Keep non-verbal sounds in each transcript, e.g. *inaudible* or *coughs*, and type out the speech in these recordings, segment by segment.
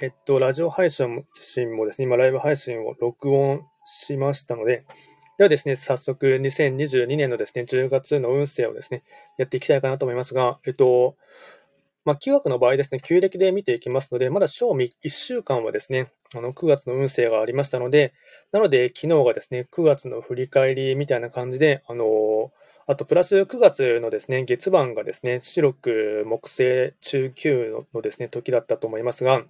えっと、ラジオ配信もですね、今ライブ配信を録音しましたので、ではですね、早速2022年のですね、10月の運勢をですね、やっていきたいかなと思いますが、えっと、まあ、旧学の場合ですね、旧暦で見ていきますので、まだ賞味1週間はですね、あの9月の運勢がありましたので、なので昨日がですね、9月の振り返りみたいな感じで、あのあとプラス9月のですね、月番がですね、白く木星中級のですね、時だったと思いますが、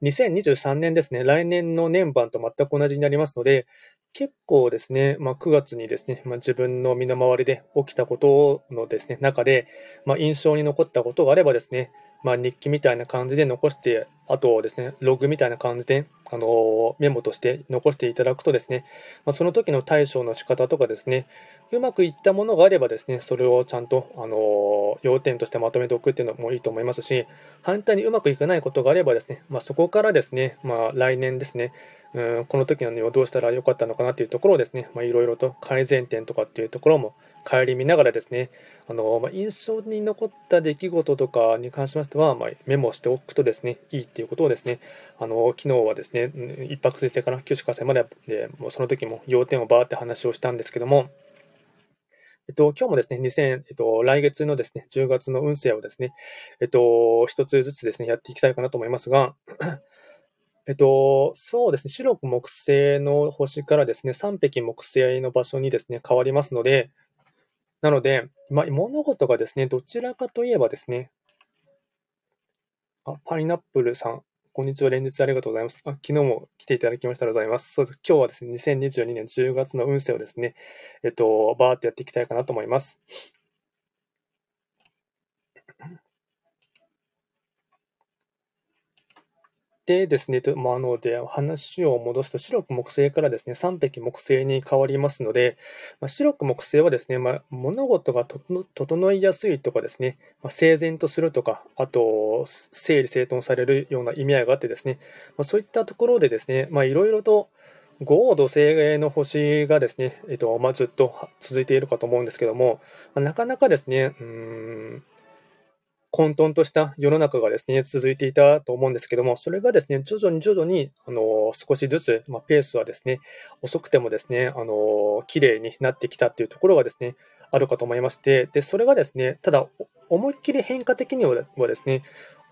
2023年ですね、来年の年版と全く同じになりますので、結構ですね、まあ、9月にですね、まあ、自分の身の回りで起きたことのですね、中で、まあ、印象に残ったことがあればですね、まあ、日記みたいな感じで残して、あとですね、ログみたいな感じで、あのメモとして残していただくとですね、まあ、その時の対処の仕方とかですね、うまくいったものがあればですね、それをちゃんと、あの要点としてまとめておくっていうのもいいと思いますし、反対にうまくいかないことがあればですね、まあ、そこからですね、まあ、来年ですね、うんこの時のをどうしたらよかったのかなというところをですね、いろいろと改善点とかっていうところも顧みながらですね、あのまあ、印象に残った出来事とかに関しましては、まあ、メモしておくとですね、いいっていうことをですね、あの昨日はですね、一泊水星から九州火星までで、もうその時も要点をバーって話をしたんですけども、えっと、今日もですね、2000、えっと、来月のですね、10月の運勢をですね、えっと、一つずつですね、やっていきたいかなと思いますが、えっと、そうですね、白く木星の星からですね、3匹木星の場所にですね、変わりますので、なので、まあ、物事がですね、どちらかといえばですね、あ、パイナップルさん、こんにちは、連日ありがとうございます。あ昨日も来ていただきましたありがとうございます。そうです。今日はですね、2022年10月の運勢をですね、えっと、バーってやっていきたいかなと思います。でですね、まあので話を戻すと、白く木星からですね、3匹木星に変わりますので、まあ、白く木星はですね、まあ、物事が整いやすいとかですね、まあ、整然とするとか、あと、整理整頓されるような意味合いがあってですね、ま、そういったところでですね、まあ、いろいろと、合土星の星がですね、えっとま、ずっと続いているかと思うんですけども、ま、なかなかですね、うん、混沌とした世の中がですね、続いていたと思うんですけども、それがですね、徐々に徐々に、あの、少しずつ、まあ、ペースはですね、遅くてもですね、あの、綺麗になってきたっていうところがですね、あるかと思いまして、で、それがですね、ただ、思いっきり変化的にはですね、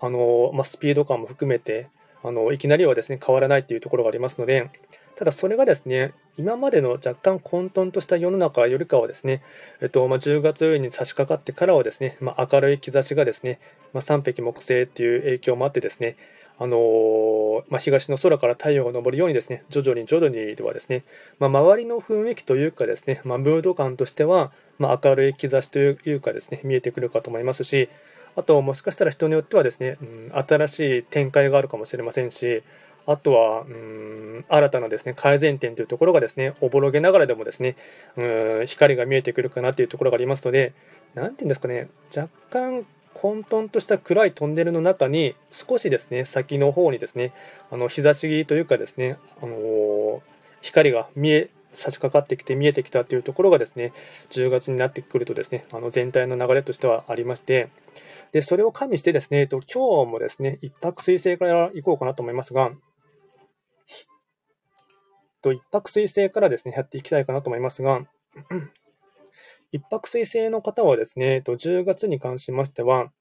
あの、まあ、スピード感も含めて、あの、いきなりはですね、変わらないっていうところがありますので、ただそれがですね、今までの若干混沌とした世の中よりかはですね、えっとまあ、10月に差し掛かってからはですね、まあ、明るい兆しがですね、まあ、3匹木星っていう影響もあってですね、あのー、まあ、東の空から太陽が昇るようにですね、徐々に徐々にではですね、まあ、周りの雰囲気というかですね、まあ、ムード感としては、まあ、明るい兆しというかですね、見えてくるかと思いますし、あともしかしたら人によってはですね、うん、新しい展開があるかもしれませんし、あとは、うん、新たなですね、改善点というところがですね、おぼろげながらでもですね、うん、光が見えてくるかなというところがありますので、なんていうんですかね、若干混沌とした暗いトンネルの中に少しですね、先の方にですね、あの日差しというかですね、あのー、光が見え、差し掛かってきて見えてきたというところがですね、10月になってくるとですね、あの全体の流れとしてはありまして、で、それを加味してですね、えっと、今日もですね、一泊水星から行こうかなと思いますが、と、一泊水星からですね、やっていきたいかなと思いますが、一泊水星の方はですね、10月に関しましては、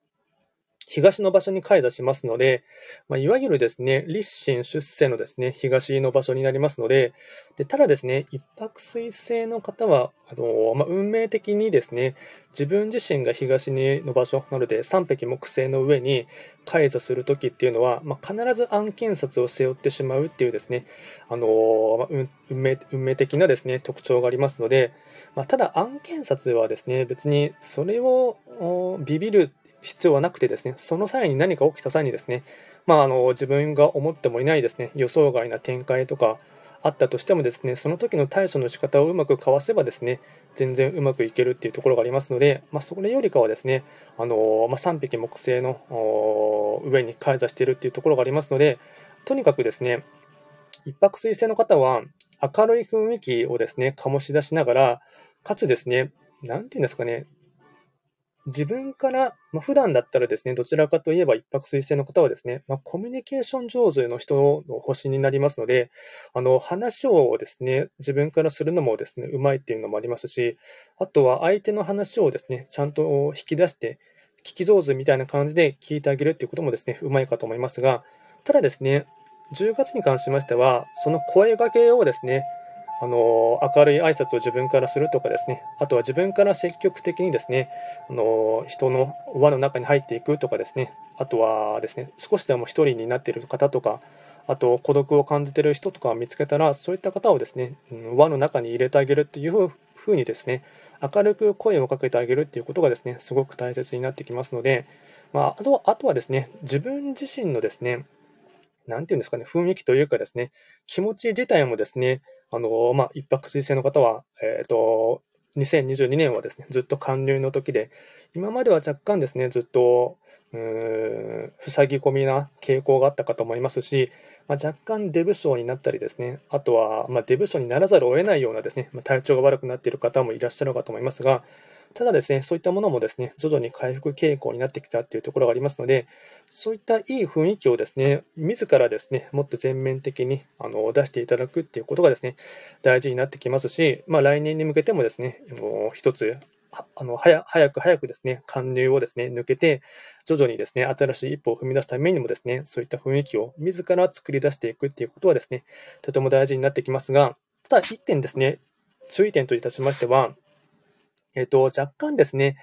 東の場所に開座しますので、まあ、いわゆるですね、立身出世のですね、東の場所になりますので、でただですね、一泊水星の方は、あのまあ、運命的にですね、自分自身が東の場所なので、三匹木星の上に開座するときっていうのは、まあ、必ず案件札を背負ってしまうっていうですね、あのま、運命運命的なですね、特徴がありますので、ま、ただ案件札はですね、別にそれをビビる必要はなくてですね、その際に何か起きた際にですね、まあ、あの自分が思ってもいないですね、予想外な展開とかあったとしてもですね、その時の対処の仕方をうまくかわせばですね、全然うまくいけるっていうところがありますので、まあ、それよりかはですね、あのまあ、3匹木星の上に開座しているっていうところがありますので、とにかくですね、一泊水星の方は明るい雰囲気をですね、醸し出しながら、かつですね、なんていうんですかね、自分から、まあ、普段だったらですね、どちらかといえば一泊水星の方はですね、まあ、コミュニケーション上手の人の星になりますので、あの、話をですね、自分からするのもですね、うまいっていうのもありますし、あとは相手の話をですね、ちゃんと引き出して、聞き上手みたいな感じで聞いてあげるっていうこともですね、うまいかと思いますが、ただですね、10月に関しましては、その声掛けをですね、あの明るい挨拶を自分からするとかですね、あとは自分から積極的にですね、あの人の輪の中に入っていくとかですね、あとはですね、少しでも一人になっている方とか、あと孤独を感じている人とかを見つけたら、そういった方をですね、輪の中に入れてあげるっていうふうにですね、明るく声をかけてあげるっていうことがですね、すごく大切になってきますので、まあ、あとあとはですね、自分自身のですね、なんていうんですかね、雰囲気というかですね、気持ち自体もですね、あの、まあ、一泊水星の方は、えっ、ー、と、2022年はですね、ずっと寒流の時で、今までは若干ですね、ずっと、うーん、塞ぎ込みな傾向があったかと思いますし、まあ、若干デブ症になったりですね、あとは、まあ、デブ症にならざるを得ないようなですね、まあ、体調が悪くなっている方もいらっしゃるかと思いますが、ただですね、そういったものもですね、徐々に回復傾向になってきたっていうところがありますので、そういったいい雰囲気をですね、自らですね、もっと全面的にあの出していただくっていうことがですね、大事になってきますし、まあ、来年に向けてもですね、もう一つ、あの早早く早くですね、貫入をですね、抜けて、徐々にですね、新しい一歩を踏み出すためにもですね、そういった雰囲気を自ら作り出していくっていうことはですね、とても大事になってきますが、ただ一点ですね、注意点といたしましては、えっと、若干ですね、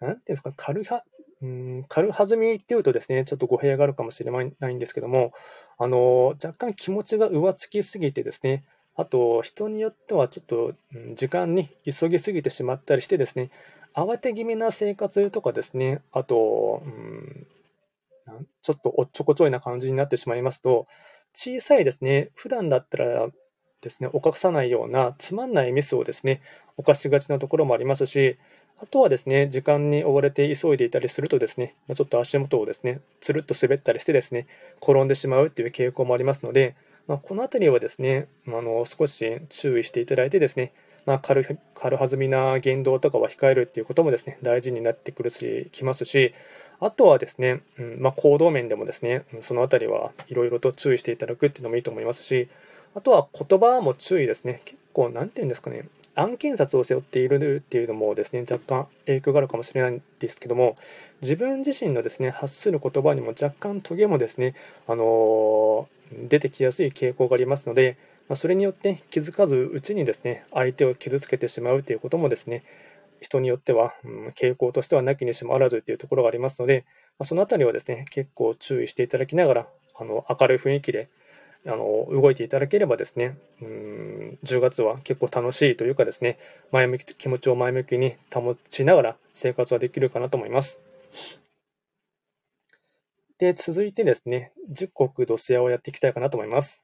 なんていうんですか、軽は、ん、軽はずみっていうとですね、ちょっと語弊があるかもしれないんですけども、あの、若干気持ちが浮つきすぎてですね、あと、人によってはちょっと、時間に急ぎすぎてしまったりしてですね、慌て気味な生活とかですね、あと、うん、ちょっとおっちょこちょいな感じになってしまいますと、小さいですね、普段だったらですね、犯さないようなつまんないミスをですね、犯しがちなところもありますし、あとはですね、時間に追われて急いでいたりするとですね、ちょっと足元をですね、つるっと滑ったりしてですね、転んでしまうっていう傾向もありますので、まあ、この辺りはですね、あの少し注意していただいてですね、まあ、軽軽はずみな言動とかは控えるっていうこともですね、大事になってくるし、きますし、あとはですね、うんまあ、行動面でもですね、その辺りはいろいろと注意していただくっていうのもいいと思いますし、あとは言葉も注意ですね。結構、なんて言うんですかね。案件札を背負っているっていうのもですね、若干影響があるかもしれないんですけども、自分自身のですね、発する言葉にも若干トゲもですね、あのー、出てきやすい傾向がありますので、まあ、それによって気づかずうちにですね、相手を傷つけてしまうということもですね、人によっては、うん、傾向としてはなきにしもあらずというところがありますので、まあ、そのあたりはですね、結構注意していただきながら、あの明るい雰囲気であの動いていただければですね、うん10月は結構楽しいというかですね、前向き気持ちを前向きに保ちながら生活はできるかなと思います。で、続いてですね、時刻土星をやっていきたいかなと思います。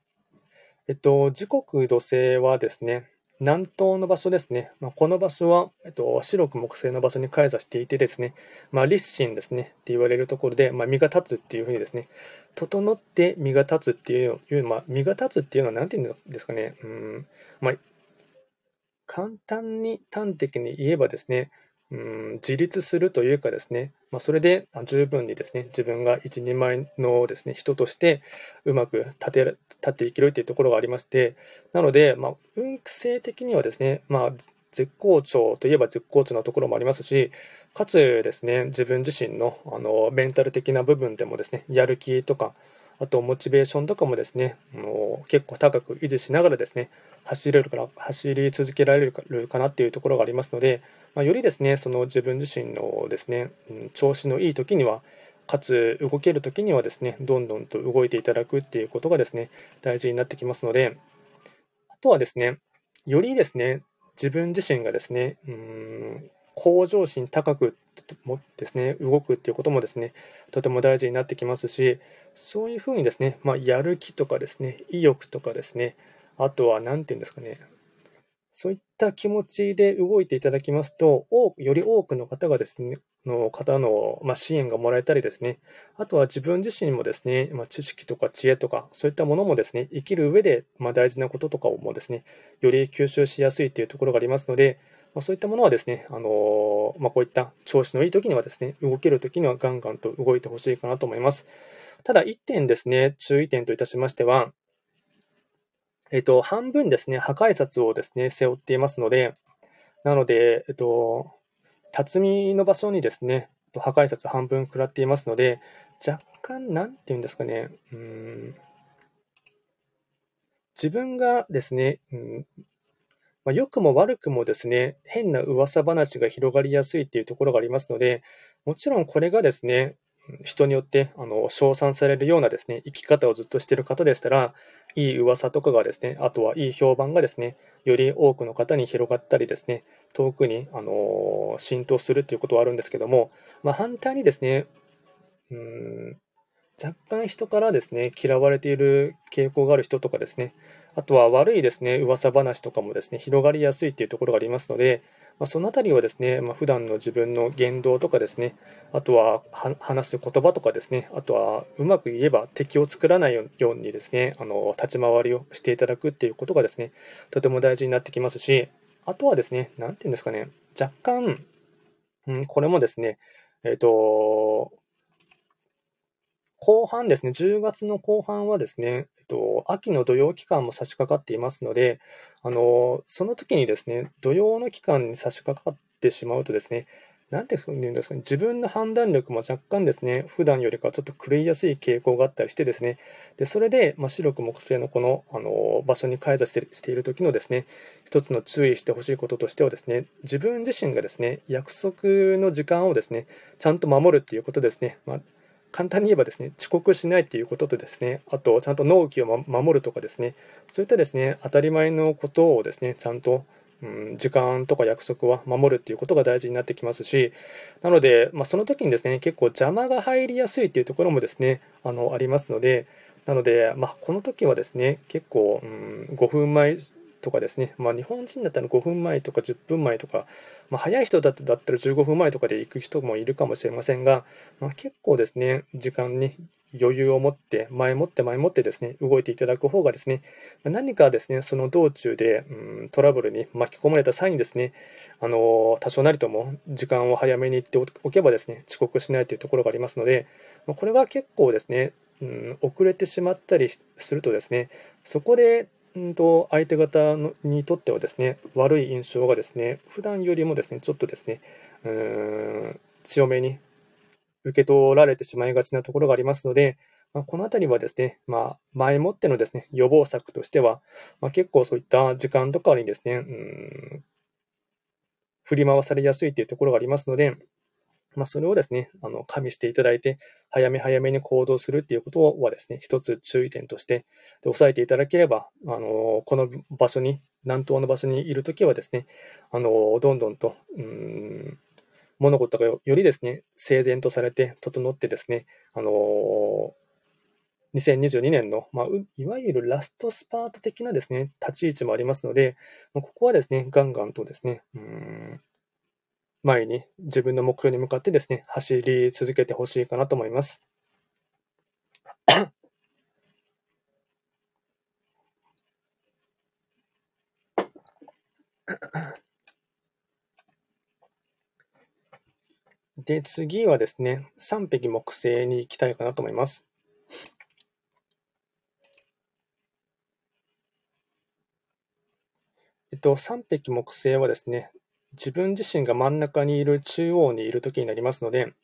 えっと、時刻土星はですね、南東の場所ですね。まあ、この場所は、えっと、白く木星の場所に開座していてですね、まあ、立身ですね、って言われるところで、まあ、身が立つっていうふうにですね、整って身が立つっていう、まあ、身が立つっていうのは何て言うんですかね、うん、まあ、簡単に端的に言えばですね、うん、自立するというかですね、まあ、それで十分にですね、自分が一人前のですね、人としてうまく立て立っていけるというところがありまして、なので、まあ、運勢的にはですね、まあ、絶好調といえば絶好調なところもありますし、かつですね、自分自身のあのメンタル的な部分でもですね、やる気とか、あとモチベーションとかもですね、もう結構高く維持しながらですね、走れるから、走り続けられるかなっていうところがありますので、まあ、よりですね、その自分自身のですね、調子のいい時には、かつ動ける時にはですね、どんどんと動いていただくっていうことがですね、大事になってきますので、あとはですね、よりですね、自分自身がですね、うん向上心高くもですね、動くっていうこともですね、とても大事になってきますし、そういうふうにですね、まあ、やる気とかですね、意欲とかですね、あとは何て言うんですかね、そういった気持ちで動いていただきますと、より多くの方がですね、の方の、ま支援がもらえたりですね、あとは自分自身もですね、ま知識とか知恵とか、そういったものもですね、生きる上で、ま大事なこととかをもですね、より吸収しやすいというところがありますので、まあ、そういったものはですね、あのまあ、こういった調子のいい時にはですね、動ける時にはガンガンと動いてほしいかなと思います。ただ、1点ですね、注意点といたしましては、えっと、半分ですね、破壊札をですね、背負っていますので、なので、えっと、辰巳の場所にですね、破壊札半分食らっていますので、若干、なんていうんですかね、うん、自分がですね、うんまあ、良くも悪くもですね、変な噂話が広がりやすいっていうところがありますので、もちろんこれがですね、人によってあの称賛されるようなですね、生き方をずっとしている方でしたら、いい噂とかがですね、あとはいい評判がですね、より多くの方に広がったりですね、遠くに、あの浸透するということはあるんですけども、まあ、反対にですね、うん若干人からですね、嫌われている傾向がある人とかですね、あとは悪いですね、噂話とかもですね、広がりやすいというところがありますので、まあ、そのあたりはですね、まあ、普段の自分の言動とかですね、あとは話す言葉とかですね、あとはうまく言えば敵を作らないようにですね、あの立ち回りをしていただくっていうことがですね、とても大事になってきますし、あとはですね、なんていうんですかね、若干、うん、これもですね、えっ、ー、と、後半ですね、10月の後半はですね、と、秋の土曜期間も差し掛かっていますので、あのその時にですね、土曜の期間に差し掛かってしまうとですね、なんて言うんですかね、自分の判断力も若干ですね、普段よりかちょっと狂いやすい傾向があったりしてですね、でそれで、まあ、白く木星のこのあの場所に開座している時のですね、一つの注意してほしいこととしてはですね、自分自身がですね、約束の時間をですね、ちゃんと守るっていうことですね、まあ簡単に言えばですね、遅刻しないということとですね、あと、ちゃんと納期を守るとかですね、そういったですね、当たり前のことをですね、ちゃんと、うん、時間とか約束は守るっていうことが大事になってきますし、なので、まあ、その時にですね、結構邪魔が入りやすいっていうところもですね、あの、ありますので、なので、まあ、この時はですね、結構、うん、5分前とかですね、まあ、日本人だったら5分前とか10分前とか、まあ、早い人だったら15分前とかで行く人もいるかもしれませんが、まあ、結構ですね、時間に余裕を持って、前もって前もってですね、動いていただく方がですね、何かですね、その道中で、うん、トラブルに巻き込まれた際にですね、あの多少なりとも時間を早めに行っておけばですね、遅刻しないというところがありますので、これが結構ですね、うん、遅れてしまったりするとですね、そこでと相手方のにとってはですね悪い印象がですね普段よりもですねちょっとですねうーん強めに受け取られてしまいがちなところがありますので、まあ、この辺りはですね、まあ、前もってのですね予防策としては、まあ、結構そういった時間とかにですねうん振り回されやすいというところがありますので、まあ、それをですね、あの加味していただいて、早め早めに行動するっていうことはですね、一つ注意点として、で押さえていただければ、あのこの場所に、南東の場所にいるときはですね、あのどんどんと、うん物事がよりですね、整然とされて、整ってですね、あの2022年の、まあ、いわゆるラストスパート的なですね、立ち位置もありますので、ここはですね、ガンガンとですね、うん前に自分の目標に向かってですね、走り続けてほしいかなと思います。*coughs* で、次はですね、3匹木星に行きたいかなと思います。えっと、3匹木星はですね、自分自身が真ん中にいる中央にいる時になりますので、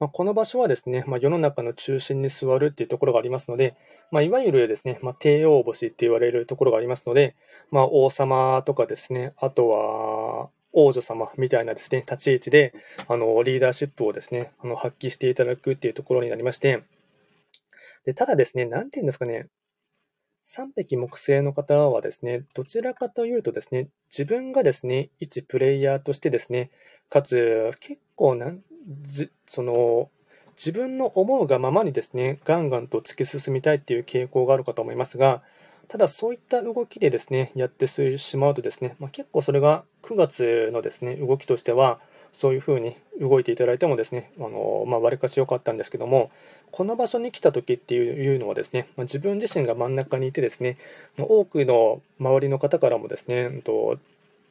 まあ、この場所はですね、まあ、世の中の中心に座るっていうところがありますので、まあ、いわゆるですね、ま、帝王星って言われるところがありますので、ま、王様とかですね、あとは王女様みたいなですね、立ち位置で、あの、リーダーシップをですね、あの、発揮していただくっていうところになりまして、で、ただですね、なんて言うんですかね、3匹木星の方はですね、どちらかというとですね、自分がですね、一プレイヤーとしてですね、かつ結構なんじその自分の思うがままにですね、ガンガンと突き進みたいっていう傾向があるかと思いますが、ただそういった動きでですね、やってしまうとですね、まあ、結構それが9月のですね、動きとしては、そういうふうに動いていただいてもですね、あのまあ、割かし良かったんですけども、この場所に来た時っていうのはですね、まあ、自分自身が真ん中にいてですね、多くの周りの方からもですね、と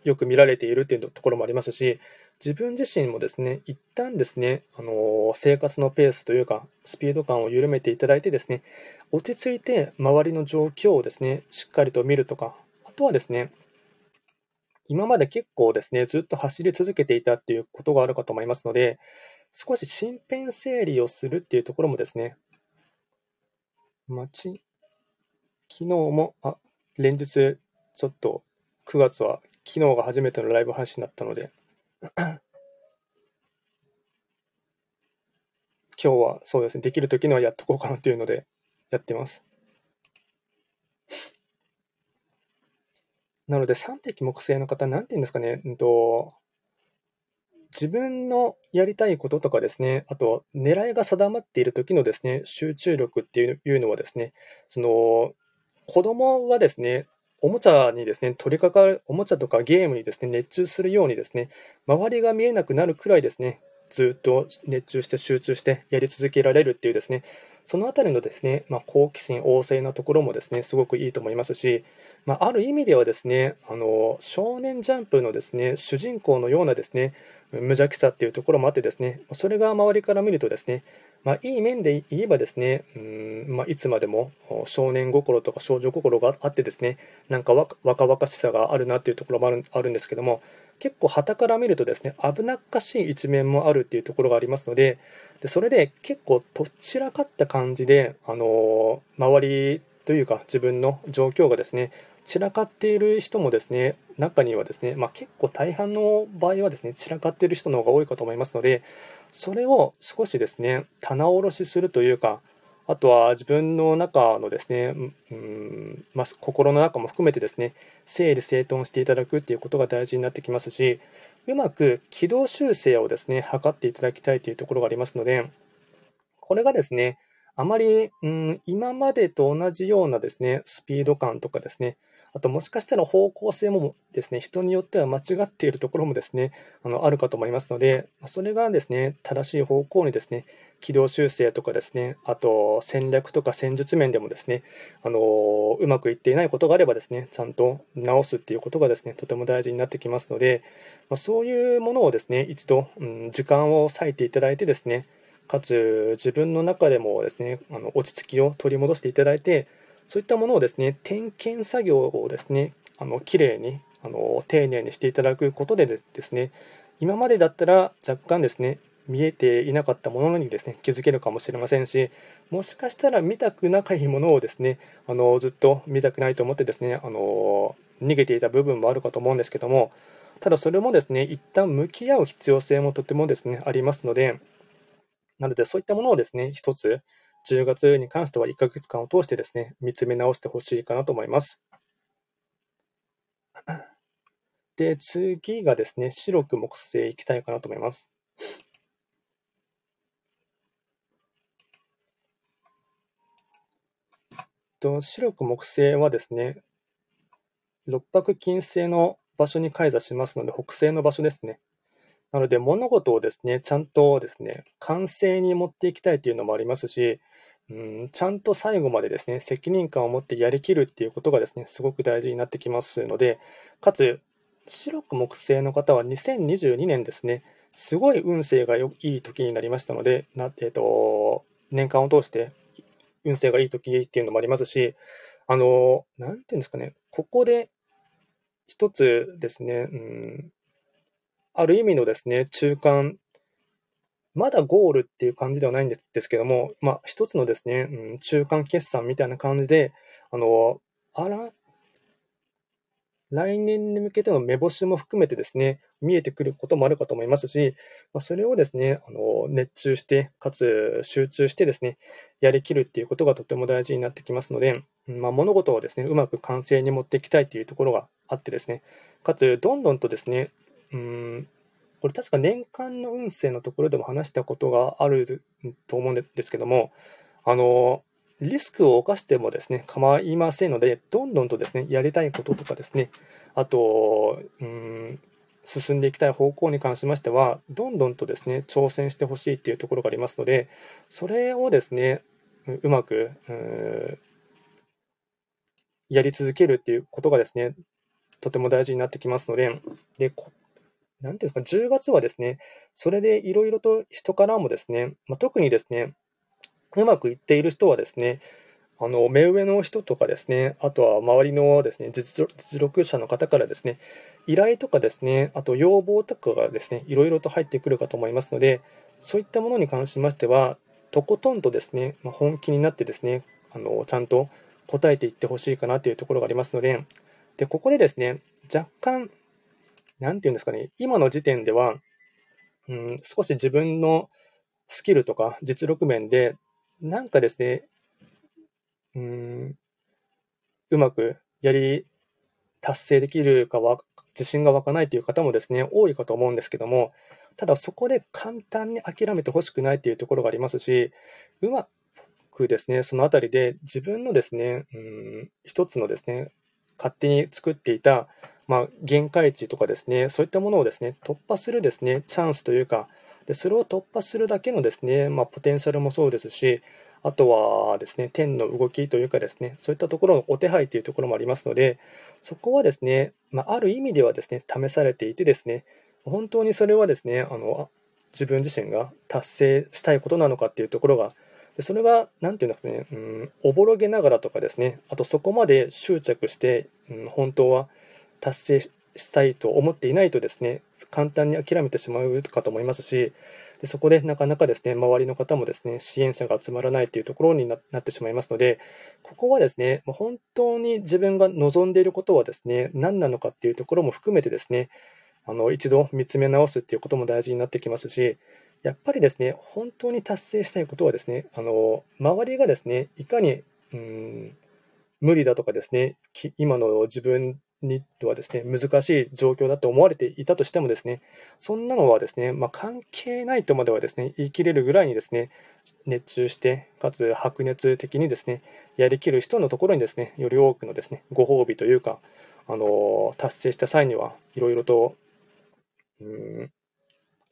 よく見られているっていうところもありますし、自分自身もですね、一旦ですね、あの生活のペースというか、スピード感を緩めていただいてですね、落ち着いて周りの状況をですね、しっかりと見るとか、あとはですね、今まで結構ですね、ずっと走り続けていたっていうことがあるかと思いますので、少し身辺整理をするっていうところもですね、待ち、昨日も、あ、連日、ちょっと9月は昨日が初めてのライブ配信だったので *coughs* 今日はそうですね、できるときにはやっとこうかなというのでやってます。なので、3匹木星の方、なんていうんですかね、うんと、自分のやりたいこととかですね、あと、狙いが定まっている時のですね、集中力っていうのはですね、その、子供はですね、おもちゃにですね、取り掛かる、おもちゃとかゲームにですね、熱中するようにですね、周りが見えなくなるくらいですね、ずっと熱中して集中してやり続けられるっていうですね、そのあたりのですね、まあ、好奇心旺盛なところもですね、すごくいいと思いますし、まあ、ある意味ではですね、あの、少年ジャンプのですね、主人公のようなですね、無邪気さっていうところもあってですね、それが周りから見るとですね、まあ、いい面で言えばですね、うんまあ、いつまでも少年心とか少女心があってですね、なんか若々しさがあるなっていうところもあるあるんですけども、結構旗から見るとですね、危なっかしい一面もあるっていうところがありますので、でそれで結構とっちらかった感じで、あの周りというか自分の状況がですね、散らかっている人もですね、中にはですね、まあ、結構大半の場合はですね、散らかっている人の方が多いかと思いますので、それを少しですね、棚卸しするというか、あとは自分の中のですね、うんまあ、心の中も含めてですね、整理整頓していただくっていうことが大事になってきますし、うまく軌道修正をですね、測っていただきたいというところがありますので、これがですね、あまり、うん、今までと同じようなですね、スピード感とかですね、あともしかしたら方向性もですね、人によっては間違っているところもですね、あのあるかと思いますので、それがですね、正しい方向にですね、軌道修正とかですね、あと戦略とか戦術面でもですね、あのうまくいっていないことがあればですね、ちゃんと直すっていうことがですね、とても大事になってきますので、まそういうものをですね、一度、うん、時間を割いていただいてですね、かつ自分の中でもですね、あの落ち着きを取り戻していただいて、そういったものをですね、点検作業をですね、あの綺麗にあの丁寧にしていただくことでですね、今までだったら若干ですね、見えていなかったものにですね、気づけるかもしれませんし、もしかしたら見たくないものをですね、あのずっと見たくないと思ってですね、あの逃げていた部分もあるかと思うんですけども、ただそれもですね、一旦向き合う必要性もとてもですね、ありますので、なのでそういったものをですね、一つ10月に関しては1ヶ月間を通してですね、見つめ直してほしいかなと思います。*clears throat* で、次がですね、白く木星いきたいかなと思います。と白く木星はですね、六白金星の場所に開座しますので、北西の場所ですね。なので、物事をですね、ちゃんとですね、完成に持っていきたいというのもありますし、うん、ちゃんと最後までですね、責任感を持ってやりきるっていうことがですね、すごく大事になってきますので、かつ、白く木星の方は2022年ですね、すごい運勢がよいい時になりましたので、なえーと、年間を通して運勢がいい時っていうのもありますし、あの、なんていうんですかね、ここで一つですね、うん、ある意味のですね、中間、まだゴールっていう感じではないんですけども、まあ、一つのですね、うん、中間決算みたいな感じで、あの、あら、来年に向けての目星も含めてですね、見えてくることもあるかと思いますし、まあ、それをですね、あの熱中して、かつ集中してですね、やりきるっていうことがとても大事になってきますので、まあ、物事をですね、うまく完成に持っていきたいというところがあってですね、かつ、どんどんとですね、うん、これ確か年間の運勢のところでも話したことがあると思うんですけども、あの、リスクを冒してもですね、構いませんので、どんどんとですね、やりたいこととかですね、あと、うん、進んでいきたい方向に関しましては、どんどんとですね、挑戦してほしいっていうところがありますので、それをですね、うまく、やり続けるっていうことがですね、とても大事になってきますので、で、なんていうんですか、10月はですね、それでいろいろと人からもですね、まあ、特にですね、うまくいっている人はですね、あの目上の人とかですね、あとは周りのですね実力者の方からですね、依頼とかですね、あと要望とかがですね、いろいろと入ってくるかと思いますので、そういったものに関しましては、とことんとですね、まあ、本気になってですね、あのちゃんと答えていってほしいかなというところがありますので、でここでですね、若干、なんていうんですかね、今の時点では、うん、少し自分のスキルとか実力面で、なんかですね、うん、うまくやり達成できるかは自信が湧かないという方もですね、多いかと思うんですけども、ただそこで簡単に諦めてほしくないというところがありますし、うまくですね、そのあたりで自分のですね、うん、一つのですね、勝手に作っていた、まあ、限界値とかですね、そういったものをですね、突破するですね、チャンスというか、でそれを突破するだけのですね、まあ、ポテンシャルもそうですし、あとはですね、天の動きというかですね、そういったところのお手配というところもありますので、そこはですね、まあ、ある意味ではですね、試されていてですね、本当にそれはですね、あの自分自身が達成したいことなのかっていうところが、でそれが、なんていうんですかね、うん、おぼろげながらとかですね、あとそこまで執着して、うん、本当は達成したいと思っていないとですね、簡単に諦めてしまうかと思いますし、でそこでなかなかですね、周りの方もですね、支援者が集まらないというところになってしまいますので、ここはですね、本当に自分が望んでいることはですね、何なのかっていうところも含めてですね、あの一度見つめ直すっていうことも大事になってきますし、やっぱりですね、本当に達成したいことはですね、あの周りがですね、いかにうん無理だとかですね、今の自分にとはですね、難しい状況だと思われていたとしてもですね、そんなのはですね、まあ、関係ないとまではですね、言い切れるぐらいにですね、熱中して、かつ白熱的にですね、やりきる人のところにですね、より多くのですね、ご褒美というか、あの達成した際にはいろいろと、うん、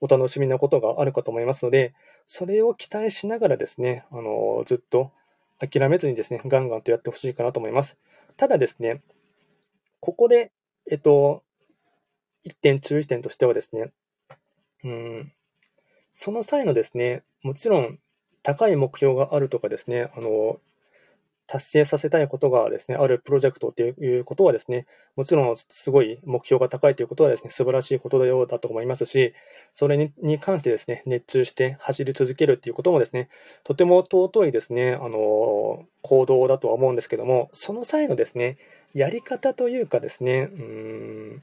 お楽しみなことがあるかと思いますので、それを期待しながらですね、あのずっと諦めずにですね、ガンガンとやってほしいかなと思います。ただですね、ここで、えっと、一点注意点としてはですね、うん、その際のですね、もちろん高い目標があるとかですね、あの、達成させたいことがですね、あるプロジェクトっていうことはですね、もちろんすごい目標が高いということはですね、素晴らしいことだようだと思いますし、それにに関してですね、熱中して走り続けるっていうこともですね、とても尊いですね、あの、行動だとは思うんですけども、その際のですね、やり方というかですね、うん、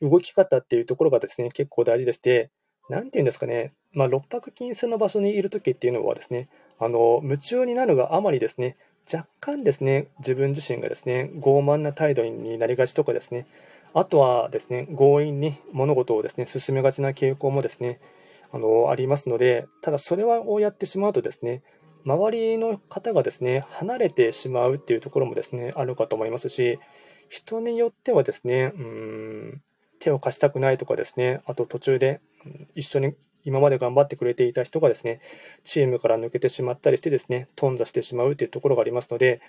動き方っていうところがですね、結構大事でして、なんて言うんですかね、まあ、六白金星の場所にいるときっていうのはですね、あの夢中になるがあまりですね、若干ですね、自分自身がですね、傲慢な態度になりがちとかですね、あとはですね、強引に物事をですね、進めがちな傾向もですね、あのありますので、ただそれをやってしまうとですね、周りの方がですね、離れてしまうっていうところもですね、あるかと思いますし、人によってはですね、うん、手を貸したくないとかですね、あと途中で一緒に今まで頑張ってくれていた人がですね、チームから抜けてしまったりしてですね、頓挫してしまうというところがありますので、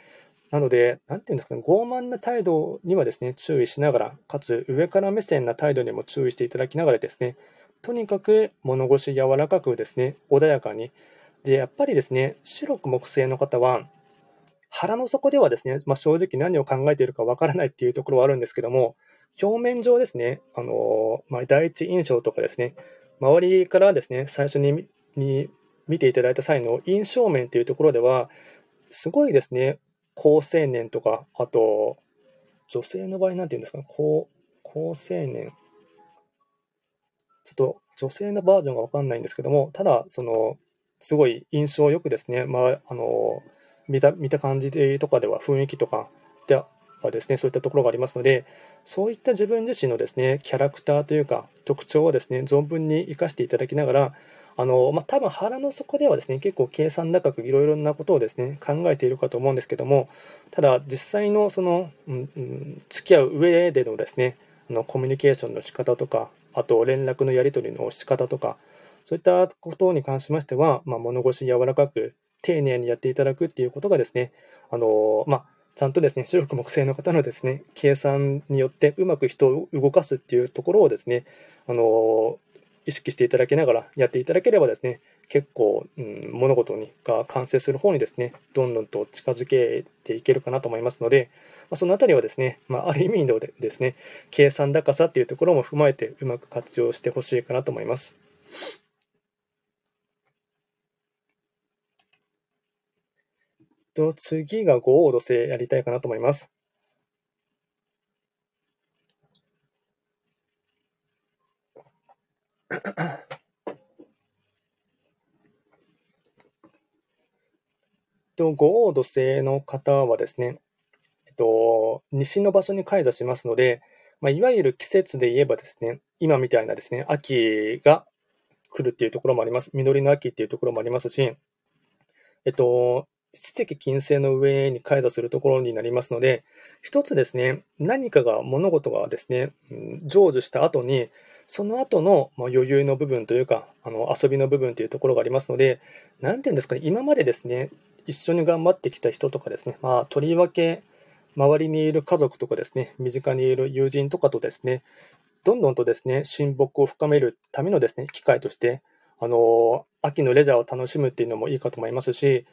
なので、なんていうんですかね、傲慢な態度にはですね、注意しながら、かつ上から目線な態度にも注意していただきながらですね、とにかく物腰柔らかくですね、穏やかに。で、やっぱりですね、白く木星の方は、腹の底ではですね、まあ、正直何を考えているかわからないっていうところはあるんですけども、表面上ですね、あのまあ、第一印象とかですね、周りからですね、最初にに見ていただいた際の印象面というところでは、すごいですね、高青年とか、あと、女性の場合なんて言うんですかね、高高青年。ちょっと女性のバージョンがわかんないんですけども、ただ、その、すごい印象よくですね、まあ、あの、見た見た感じとかでは雰囲気とかではですね、そういったところがありますので、そういった自分自身のですね、キャラクターというか、特徴をですね、存分に生かしていただきながら、あの、まあ、多分腹の底ではですね、結構計算高くいろいろなことをですね、考えているかと思うんですけども、ただ実際のその、ん、うん、付き合う上でのですね、あのコミュニケーションの仕方とか、あと連絡のやり取りの仕方とか、そういったことに関しましては、まあ、物腰柔らかく、丁寧にやっていただくっていうことがですね、あのまあ、ちゃんとですね、白く木星の方のですね、計算によってうまく人を動かすっていうところをですね、あの意識していただきながらやっていただければですね、結構、うん、物事にが完成する方にですね、どんどんと近づけていけるかなと思いますので、まあ、そのあたりはですね、まあ、ある意味でですね、計算高さっていうところも踏まえてうまく活用してほしいかなと思います。と次が五王土星やりたいかなと思います。*coughs* と五王土星の方はですね、えっと、西の場所に開座しますので、まあ、いわゆる季節で言えばですね、今みたいなですね、秋が来るっていうところもあります。実りの秋っていうところもありますし、えっと、七石金星の上に開座するところになりますので、一つですね、何かが、物事がですね、成就した後に、その後の余裕の部分というか、あの遊びの部分というところがありますので、なんていうんですかね、今までですね、一緒に頑張ってきた人とかですね、まあ、とりわけ、周りにいる家族とかですね、身近にいる友人とかとですね、どんどんとですね、親睦を深めるためのですね、機会として、あの、秋のレジャーを楽しむっていうのもいいかと思いますし、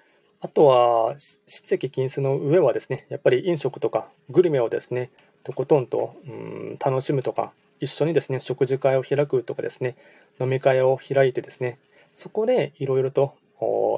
あとは、質石禁止の上はですね、やっぱり飲食とかグルメをですね、とことんと、うん、楽しむとか、一緒にですね、食事会を開くとかですね、飲み会を開いてですね、そこでいろいろと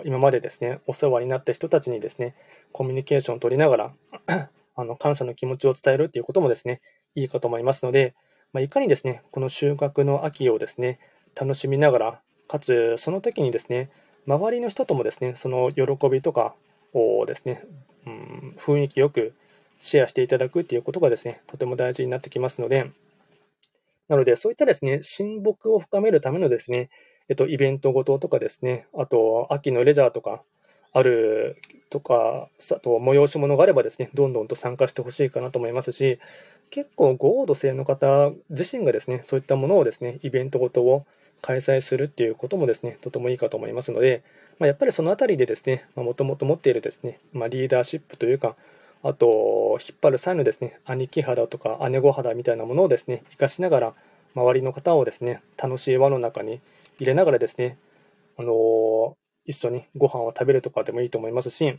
今までですね、お世話になった人たちにですね、コミュニケーションを取りながら *clears throat* あの、感謝の気持ちを伝えるっていうこともですね、いいかと思いますので、まあ、いかにですね、この収穫の秋をですね、楽しみながら、かつ、その時にですね、周りの人ともですね、その喜びとかをですね、うん、雰囲気よくシェアしていただくっていうことがですね、とても大事になってきますので、なので、そういったですね、親睦を深めるためのですね、えっと、イベントごととかですね、あと、秋のレジャーとか、あるとか、あと、催し物があればですね、どんどんと参加してほしいかなと思いますし、結構、ゴード性の方自身がですね、そういったものをですね、イベントごとを開催するっていうこともですね、とてもいいかと思いますので、まあ、やっぱりそのあたりでですね、もともと持っているですね、まあ、リーダーシップというか、あと、引っ張る際のですね、兄貴肌とか姉御肌みたいなものをですね、活かしながら、周りの方をですね、楽しい輪の中に入れながらですね、あのー、一緒にご飯を食べるとかでもいいと思いますし、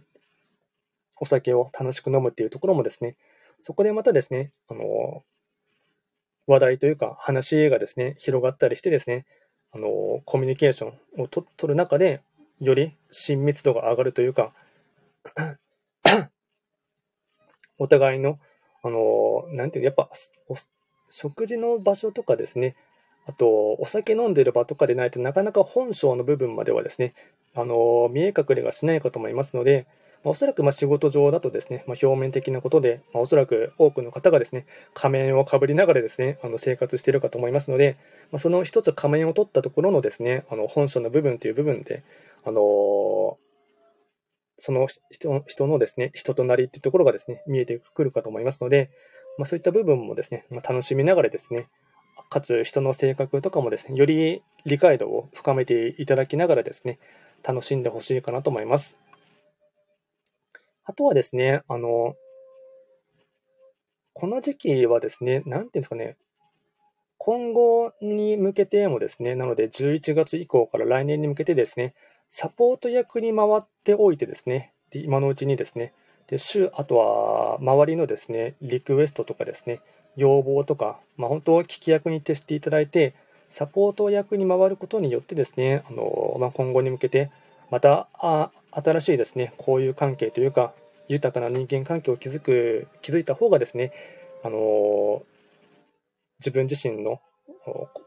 お酒を楽しく飲むっていうところもですね、そこでまたですね、あのー、話題というか話がですね、広がったりしてですね、あのコミュニケーションをと取る中で、より親密度が上がるというか、*clears throat* お互いの、あの、なんていう、やっぱ、食事の場所とかですね、あと、お酒飲んでる場とかでないとなかなか本性の部分まではですね、あの、見え隠れがしないかと思いますので、まおそらくま仕事上だとですね、まあ、表面的なことで、まあ、おそらく多くの方がですね、仮面をかぶりながらですね、あの生活しているかと思いますので、ま、その一つ仮面を取ったところのですね、あの本書の部分という部分で、あのー、その人のですね、人となりっていうところがですね、見えてくるかと思いますので、まそういった部分もですね、ま楽しみながらですね、かつ人の性格とかもですね、より理解度を深めていただきながらですね、楽しんでほしいかなと思います。あとはですね、あの、この時期はですね、なんていうんですかね、今後に向けてもですね、なので11月以降から来年に向けてですね、サポート役に回っておいてですね、で今のうちにですね、で週あとは周りのですね、リクエストとかですね、要望とか、まあ、本当、聞き役に徹していただいて、サポート役に回ることによってですね、あのまあ、今後に向けて、またあ新しいですね、交友関係というか、豊かな人間関係を築く、築いた方がですね、あの自分自身の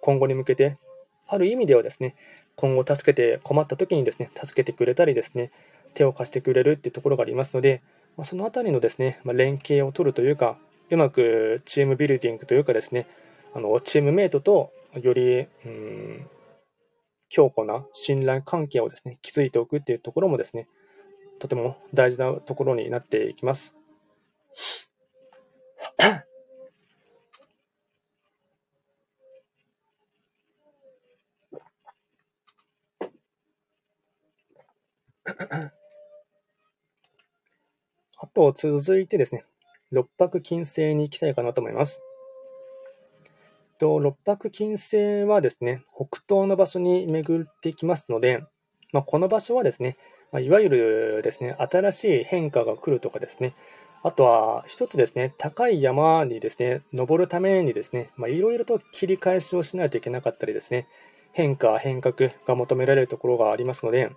今後に向けて、ある意味ではですね、今後助けて困った時にですね、助けてくれたりですね、手を貸してくれるっていうところがありますので、ま、そのあたりのですね、ま、連携を取るというか、うまくチームビルディングというかですね、あのチームメイトとより、うん、強固な信頼関係をですね、築いておくっていうところもですね、とても大事なところになっていきます。*coughs* あと、続いてですね、六白金星に行きたいかなと思います。と六白金星はですね、北東の場所に巡ってきますので、まあ、この場所はですね、まあ、いわゆるですね、新しい変化が来るとかですね、あとは一つですね、高い山にですね、登るためにですね、いろいろと切り返しをしないといけなかったりですね、変化、変革が求められるところがありますので、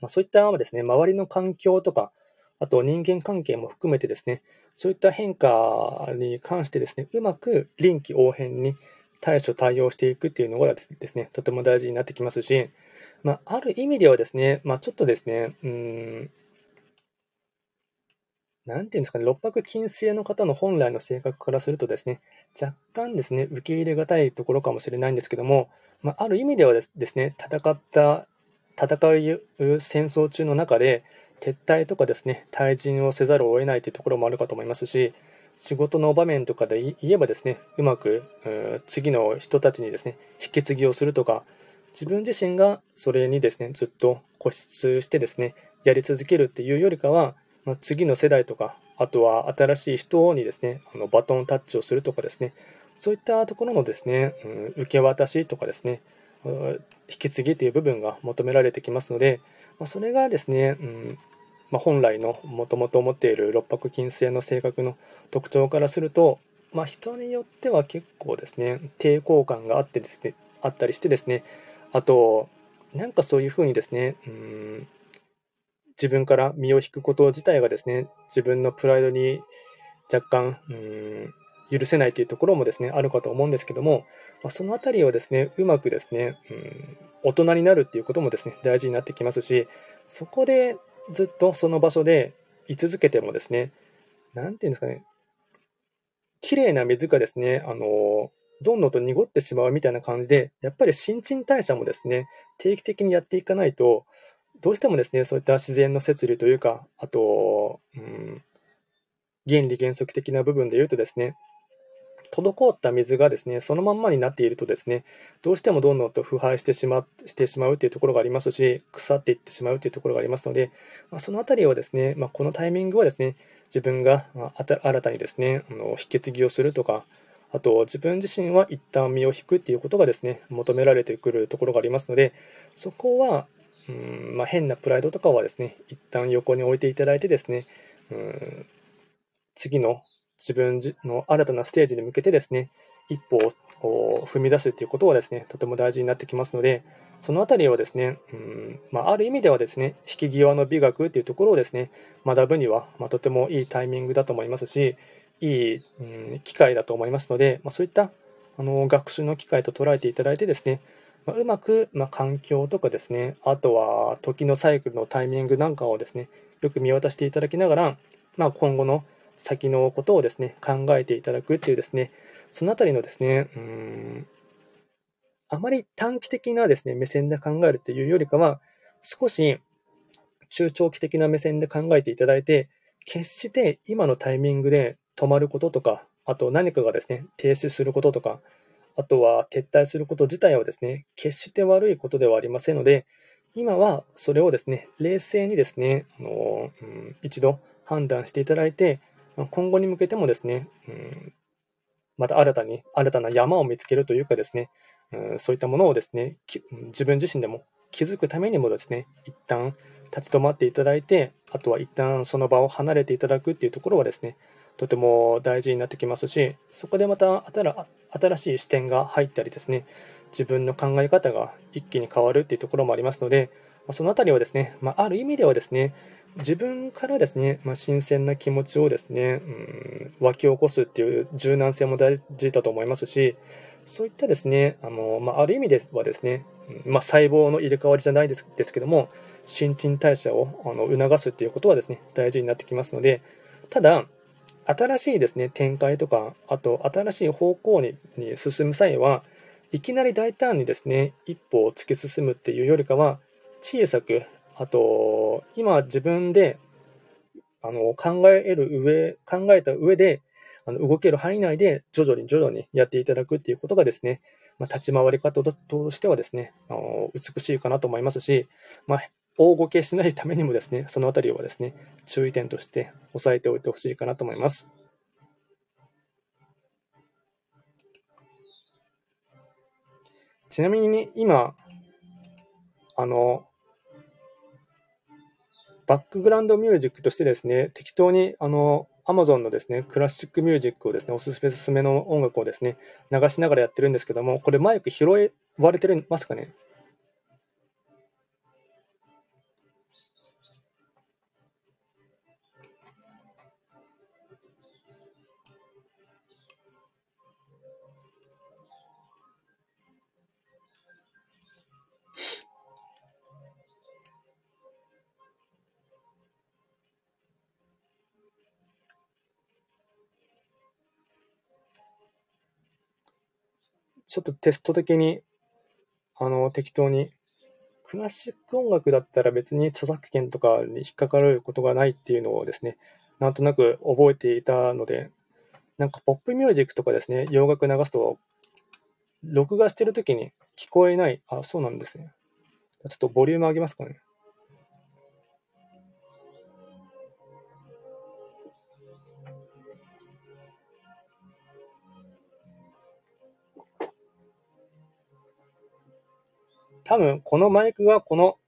まあ、そういったですね、周りの環境とか、あと人間関係も含めてですね、そういった変化に関してですね、うまく臨機応変に対処対応していくっていうのがですね、とても大事になってきますし、まあ、ある意味ではですね、まあ、ちょっとですね、うん、なんていうんですかね、六白金星の方の本来の性格からするとですね、若干ですね、受け入れがたいところかもしれないんですけども、まあ、ある意味ではですね、戦った、戦い戦争中の中で、撤退とかですね、退陣をせざるを得ないというところもあるかと思いますし、仕事の場面とかで言えばですね、うまく次の人たちにですね、引き継ぎをするとか、自分自身がそれにですね、ずっと固執してですね、やり続けるっていうよりかは、まあ、次の世代とか、あとは新しい人にですね、あのバトンタッチをするとかですね、そういったところのですね、うん、受け渡しとかですね、引き継ぎという部分が求められてきますので、まあ、それがですね、うんまあ、本来のもともと持っている六白金星の性格の特徴からすると、まあ、人によっては結構ですね抵抗感があってですねあったりしてですねあとなんかそういうふうにですねうん自分から身を引くこと自体がですね自分のプライドに若干うん許せないというところもですねあるかと思うんですけども、まあ、そのあたりをですねうまくですねうん大人になるっていうこともですね大事になってきますしそこでずっとその場所で居続けてもですね、なんていうんですかね、綺麗な水がですね、あの、どんどんと濁ってしまうみたいな感じで、やっぱり新陳代謝もですね、定期的にやっていかないと、どうしてもですね、そういった自然の摂理というか、あと、うん、原理原則的な部分で言うとですね、滞った水がですね、そのまんまになっているとですね、どうしてもどんどんと腐敗してしましてしまうというところがありますし、腐っていってしまうというところがありますので、まあ、そのあたりはですね、まあ、このタイミングはですね、自分が新たにですね、あの引き継ぎをするとか、あと自分自身は一旦身を引くっていうことがですね、求められてくるところがありますので、そこは、うんまあ、変なプライドとかはですね、一旦横に置いていただいてですね、うん次の自分の新たなステージに向けてですね、一歩を踏み出すということはですね、とても大事になってきますので、そのあたりをですね、うんまあ、ある意味ではですね、引き際の美学というところをですね、学ぶには、まあ、とてもいいタイミングだと思いますし、いい、うん、機会だと思いますので、まあ、そういったあの学習の機会と捉えていただいてですね、まあ、うまく、ま環境とかですね、あとは時のサイクルのタイミングなんかをですね、よく見渡していただきながら、まあ、今後の先のことをですね、考えていただくっていうですね、そのあたりのですね、うん、あまり短期的なですね、目線で考えるというよりかは、少し中長期的な目線で考えていただいて、決して今のタイミングで止まることとか、あと何かがですね、停止することとか、あとは撤退すること自体はですね、決して悪いことではありませんので、今はそれをですね、冷静にですね、あのうん、一度判断していただいて、今後に向けてもですね、うん、また新たに、新たな山を見つけるというかですね、うん、そういったものをですね、自分自身でも気づくためにもですね、一旦立ち止まっていただいて、あとは一旦その場を離れていただくっていうところはですね、とても大事になってきますし、そこでまた新しい視点が入ったりですね、自分の考え方が一気に変わるっていうところもありますので、そのあたりはですね、まあ、ある意味ではですね、自分からですね、まあ、新鮮な気持ちをですね、うん、湧き起こすっていう柔軟性も大事だと思いますし、そういったですね、あのまあ、ある意味ではですね、まあ、細胞の入れ替わりじゃないですですけども、新陳代謝をあの促すっていうことはですね、大事になってきますので、ただ、新しいですね、展開とか、あと新しい方向にに進む際は、いきなり大胆にですね、一歩を突き進むっていうよりかは、小さく、あと、今自分であの考える上、考えた上で、あの動ける範囲内で徐々に徐々にやっていただくっていうことがですね、まあ、立ち回り方としてはですね、あの美しいかなと思いますし、まあ、大ごけしないためにもですね、そのあたりはですね、注意点として押さえておいてほしいかなと思います。ちなみにね今、あの、バックグラウンドミュージックとしてですね、適当にあの Amazon のですね、クラシックミュージックをですね、おすすめの音楽をですね、流しながらやってるんですけども、これマイク拾われてますかね？ちょっとテスト的に、あの、適当に、クラシック音楽だったら別に著作権とかに引っかかることがないっていうのをですね、なんとなく覚えていたので、なんかポップミュージックとかですね、洋楽流すと、録画してるときに聞こえない。あ、そうなんですね。ちょっとボリューム上げますかね。多分このマイクがこの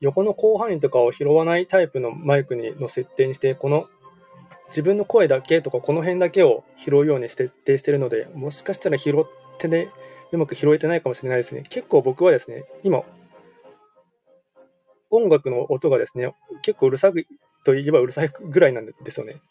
横の広範囲とかを拾わないタイプのマイクにの設定にして、この自分の声だけとかこの辺だけを拾うように設定してるので、もしかしたら拾ってね、うまく拾えてないかもしれないですね。結構僕はですね、今、音楽の音がですね、結構うるさくと言えばうるさいぐらいなんですよね。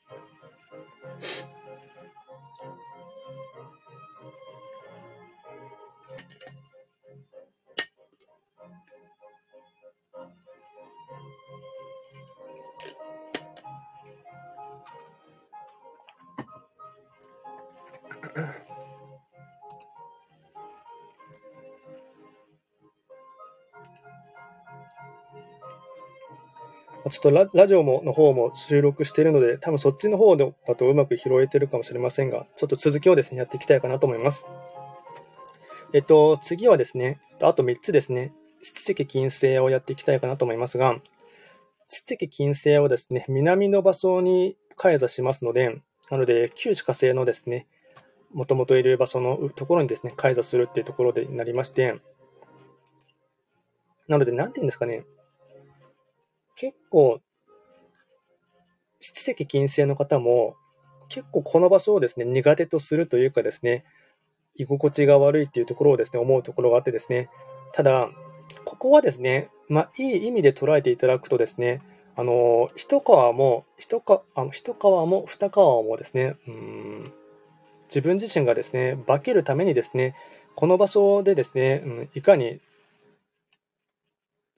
ちょっとララジオもの方も収録しているので、多分そっちの方だとうまく拾えてるかもしれませんが、ちょっと続きをですね、やっていきたいかなと思います。えっと、次はですね、あと3つですね、質的金星をやっていきたいかなと思いますが、質的金星をですね、南の場所に開座しますので、なので、旧歯火星のですね、もともといる場所のところにですね、開座するっていうところでなりまして、なので、なんていうんですかね、結構、七石金星の方も、結構この場所をですね、苦手とするというかですね、居心地が悪いっていうところをですね、思うところがあってですね、ただ、ここはですね、まあ、いい意味で捉えていただくとですね、あの、一皮も、一か、あの一皮も二皮もですね、うん、自分自身がですね、化けるためにですね、この場所でですね、うん、いかに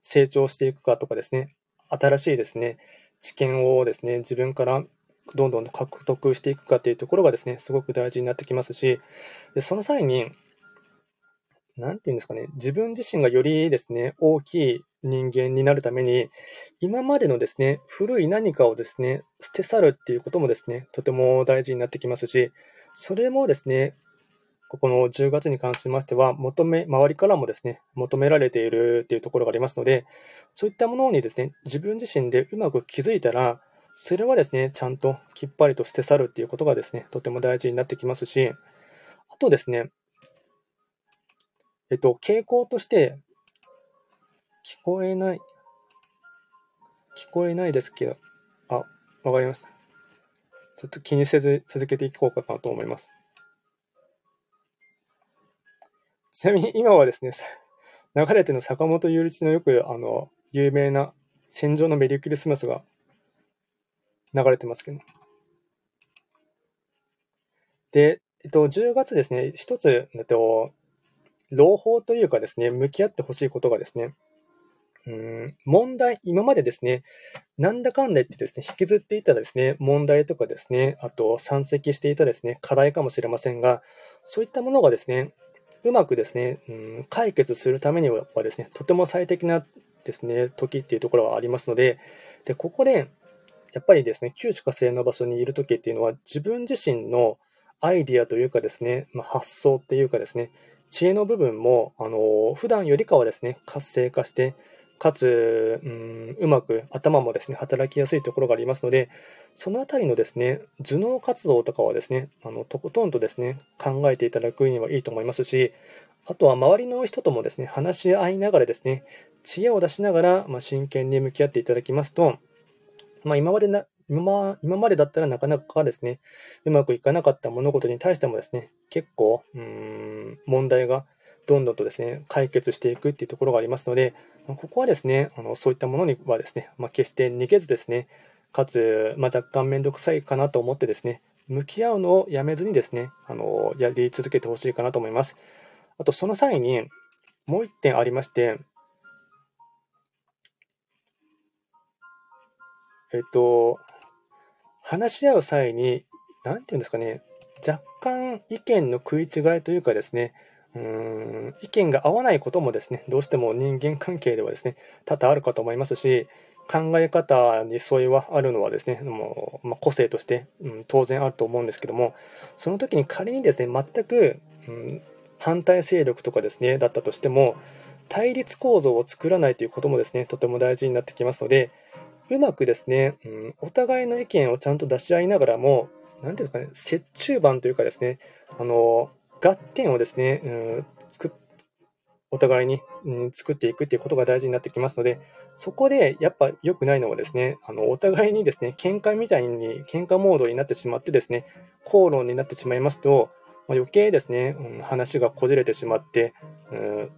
成長していくかとかですね、新しいですね、知見をですね、自分からどんどん獲得していくかっていうところがですね、すごく大事になってきますし、でその際に、なんていうんですかね、自分自身がよりですね、大きい人間になるために、今までのですね、古い何かをですね、捨て去るっていうこともですね、とても大事になってきますし、それもですね、ここの10月に関しましては、求め、周りからもですね、求められているっていうところがありますので、そういったものにですね、自分自身でうまく気づいたら、それはですね、ちゃんときっぱりと捨て去るっていうことがですね、とても大事になってきますし、あとですね、えっと、傾向として、聞こえない、聞こえないですけど、あ、わかりました。ちょっと気にせず続けていこうかなと思います。ちなみに今はですね、流れての坂本雄一のよく、あの、有名な戦場のメリークリスマスが流れてますけど。で、えっと、10月ですね、一つ、えっと、朗報というかですね、向き合ってほしいことがですね、うん問題、今までですね、なんだかんだ言ってですね、引きずっていたですね、問題とかですね、あと山積していたですね、課題かもしれませんが、そういったものがですね、うまくですね、うん、解決するためにはですね、とても最適なですね、時っていうところはありますので、で、ここで、やっぱりですね、旧地火星の場所にいる時っていうのは、自分自身のアイディアというかですね、まあ、発想っていうかですね、知恵の部分も、あの、普段よりかはですね、活性化して、かつ、うん、うまく頭もですね、働きやすいところがありますので、そのあたりのですね、頭脳活動とかはですね、あのとことんとですね、考えていただくにはいいと思いますし、あとは周りの人ともですね、話し合いながらですね、知恵を出しながら、まあ、真剣に向き合っていただきますと、まあ、今までな今今までだったらなかなかですね、うまくいかなかった物事に対してもですね、結構、うん、問題がどんどんとですね、解決していくっていうところがありますので、ここはですね、あのそういったものにはですね、まあ、決して逃げずですね、かつ、まあ、若干めんどくさいかなと思ってですね、向き合うのをやめずにですね、あのやり続けてほしいかなと思います。あと、その際に、もう1点ありまして、えっと、話し合う際に、なんていうんですかね、若干意見の食い違いというかですね、うん意見が合わないこともですね、どうしても人間関係ではですね、多々あるかと思いますし、考え方に相違はあるのはですね、もうまあ、個性として、うん、当然あると思うんですけども、その時に仮にですね、全く、うん、反対勢力とかですね、だったとしても、対立構造を作らないということもですね、とても大事になってきますので、うまくですね、うん、お互いの意見をちゃんと出し合いながらも、なんていうんですかね、折衷版というかですね、あの、合点をですね、うん、作お互いに、うん、作っていくっていうことが大事になってきますので、そこでやっぱ良くないのはですね、あの、お互いにですね、喧嘩みたいに、喧嘩モードになってしまってですね、口論になってしまいますと、まあ、余計ですね、うん、話がこじれてしまって、うん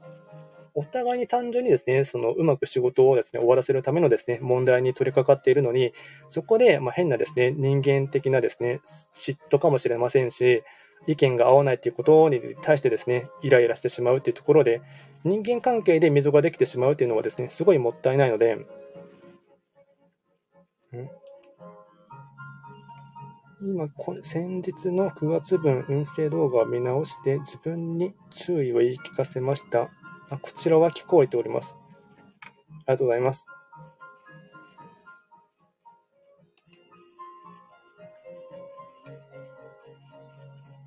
お互いに単純にですね、そのうまく仕事をですね、終わらせるためのですね、問題に取り掛かっているのに、そこで、ま変なですね、人間的なですね、嫉妬かもしれませんし、意見が合わないということに対してですね、イライラしてしまうというところで、人間関係で溝ができてしまうというのはですね、すごいもったいないので、今、先日の9月分運勢動画を見直して自分に注意を言い聞かせました。あこちらは聞こえております。ありがとうございます。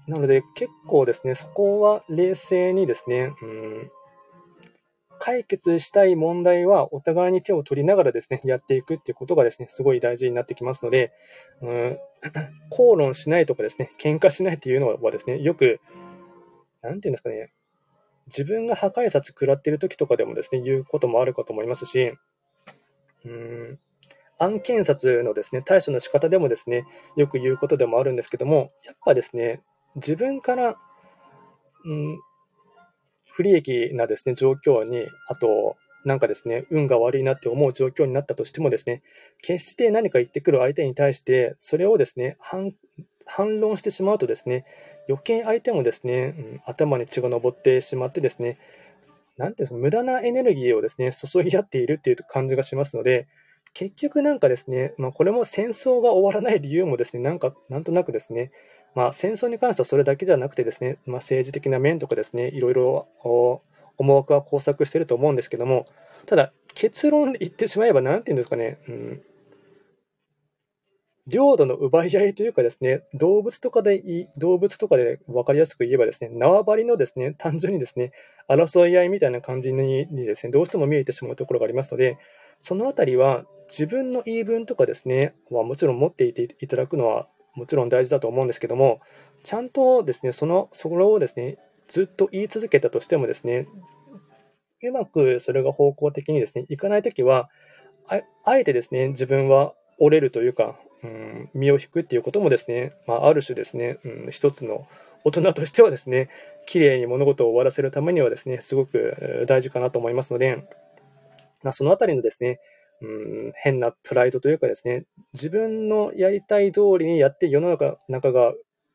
なので、結構ですね、そこは冷静にですね、うん、解決したい問題はお互いに手を取りながらですね、やっていくっていうことがですね、すごい大事になってきますので、うん、*coughs* 口論しないとかですね、喧嘩しないっていうのはですね、よく、なんていうんですかね、自分が破壊殺食らっている時とかでもですね、言うこともあるかと思いますし、うん、案件殺のですね、対処の仕方でもですね、よく言うことでもあるんですけども、やっぱですね、自分から、うん、不利益なですね、状況に、あと、なんかですね、運が悪いなって思う状況になったとしてもですね、決して何か言ってくる相手に対して、それをですね、反反論してしまうとですね、余計相手もですね、うん、頭に血が上ってしまってですね、なんていうんですか、無駄なエネルギーをですね、注ぎ合っているっていう感じがしますので、結局なんかですね、まあ、これも戦争が終わらない理由もですね、なんか、なんとなくですね、まあ、戦争に関してはそれだけじゃなくてですね、まあ、政治的な面とかですね、いろいろ思惑は交錯していると思うんですけども、ただ、結論で言ってしまえば、なんていうんですかね、うん、領土の奪い合いというかですね、動物とかで、動物とかで分かりやすく言えばですね、縄張りのですね、単純にですね、争い合いみたいな感じにですね、どうしても見えてしまうところがありますので、そのあたりは自分の言い分とかですね、はもちろん持っていていただくのはもちろん大事だと思うんですけども、ちゃんとですね、その、それをですね、ずっと言い続けたとしてもですね、うまくそれが方向的にですね、いかないときは、あえてですね、自分は折れるというか、うん、身を引くっていうこともですね、まあ、ある種ですね、うん、一つの大人としてはですね、綺麗に物事を終わらせるためにはですね、すごく大事かなと思いますので、まあ、そのあたりのですね、うん、変なプライドというかですね、自分のやりたい通りにやって世の中中が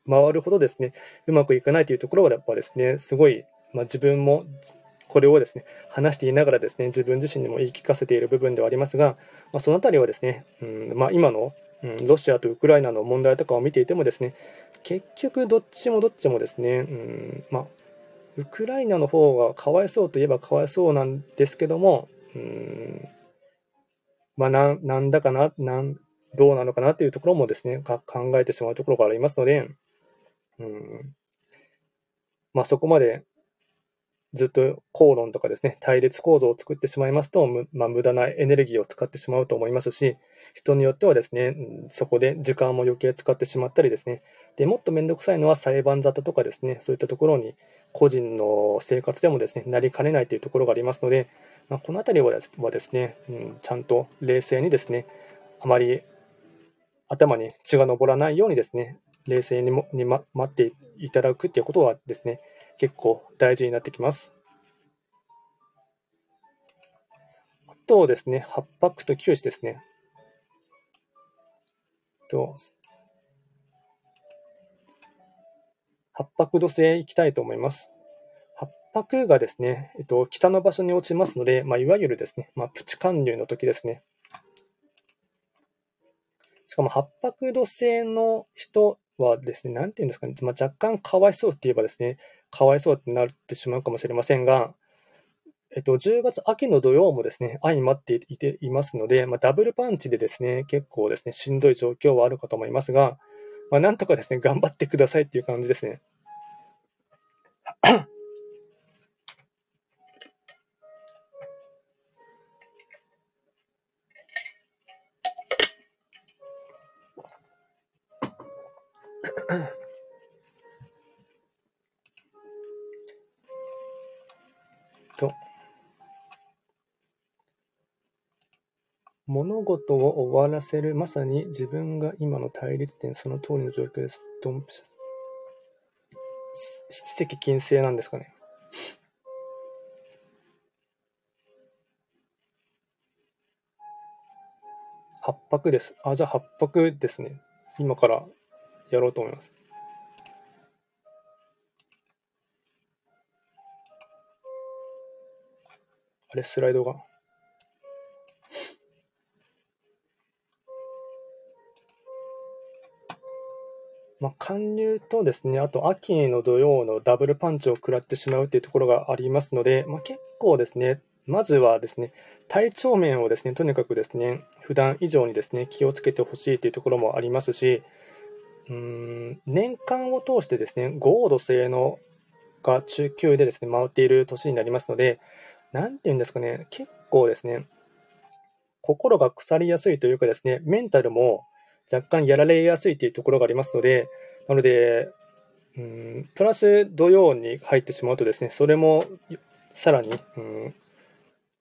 回るほどですね、うまくいかないというところはやっぱですね、すごい、まあ、自分もこれをですね、話していながらですね、自分自身にも言い聞かせている部分ではありますが、まあ、そのあたりはですね、うんまあ、今の、うん、ロシアとウクライナの問題とかを見ていてもですね、結局どっちもどっちもですね、うんまあ、ウクライナの方がかわいそうといえばかわいそうなんですけども、うんまあ、ななんだかななんどうなのかなというところもですね考えてしまうところがありますので、うん。まあ、そこまでずっと口論とかですね、対立構造を作ってしまいますと、まあ、無駄なエネルギーを使ってしまうと思いますし、人によってはですね、そこで時間も余計使ってしまったりですね、でもっとめんどくさいのは裁判沙汰とかですね、そういったところに個人の生活でもですね、なりかねないというところがありますので、まあ、この辺りはですね、うん、ちゃんと冷静にですね、あまり頭に血が上らないようにですね、冷静にもに、ま、待っていただくということはですね、結構大事になってきます。あとですね、八白と九死ですね。と、八白土星行きたいと思います。八白がですね、えっと、北の場所に落ちますので、まあ、いわゆるですね、まあ、プチ貫入の時ですね。しかも八白土星の人はですね、なんていうんですかね、まあ、若干かわいそうって言えばですね、かわいそうってなってしまうかもしれませんが、えっと、10月秋の土曜もですね、相まっていていますので、まあ、ダブルパンチでですね、結構ですね、しんどい状況はあるかと思いますが、まあ、なんとかですね、頑張ってくださいっていう感じですね。事を終わらせる、まさに自分が今の対立点、その通りの状況です。ドンピシャ。質的金星なんですかね。八拍です。あ、じゃあ八拍ですね。今からやろうと思います。あれ、スライドが。まあ、貫入とですね、あと秋の土曜のダブルパンチを食らってしまうというところがありますので、まあ、結構ですね、まずはですね、体調面をですね、とにかくですね、普段以上にですね、気をつけてほしいというところもありますし、うーん年間を通してですね、豪土星のが中級でですね、回っている年になりますので、なんていうんですかね、結構ですね、心が腐りやすいというかですね、メンタルも若干やられやすいというところがありますので、なので、うん、プラス土曜に入ってしまうとですね、それもさらに、うん、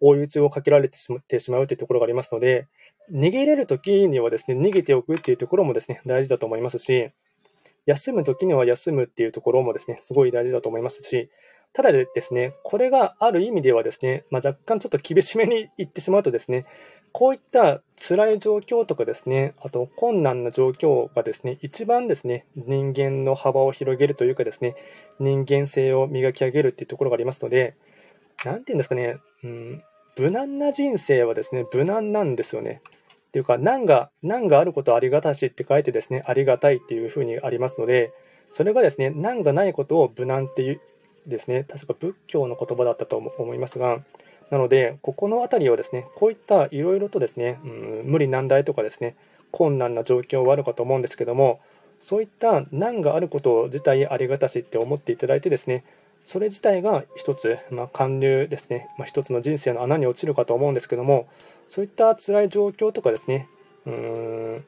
追い打ちをかけられてしまってしまうというところがありますので、逃げれるときにはですね、逃げておくっていうところもですね、大事だと思いますし、休むときには休むっていうところもですね、すごい大事だと思いますし、ただでですね、これがある意味ではですね、まあ、若干ちょっと厳しめに言ってしまうとですね、こういった辛い状況とかですね、あと困難な状況がですね、一番ですね、人間の幅を広げるというかですね、人間性を磨き上げるっていうところがありますので、なんていうんですかね、うん、無難な人生はですね、無難なんですよね。っていうか、難が、難があることありがたしって書いてですね、ありがたいっていうふうにありますので、それがですね、難がないことを無難っていうですね、確か仏教の言葉だったと思いますが、なので、ここの辺りをですね、こういったいろいろとですね、うん、無理難題とかですね、困難な状況はあるかと思うんですけども、そういった難があること自体ありがたしって思っていただいてですね、それ自体が一つ、まあ、貫入ですね、まあ、一つの人生の穴に落ちるかと思うんですけども、そういった辛い状況とかですね、うーん、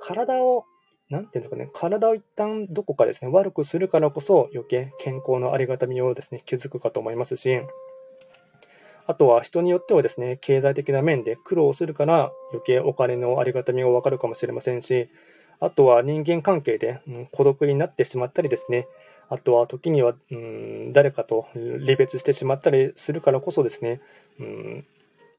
体をなんていうんですかね、体を一旦どこかですね、悪くするからこそ余計健康のありがたみをですね、気づくかと思いますし、あとは人によってはですね、経済的な面で苦労するから余計お金のありがたみがわかるかもしれませんし、あとは人間関係で、うん、孤独になってしまったりですね、あとは時には、うん、誰かと離別してしまったりするからこそですね、うん、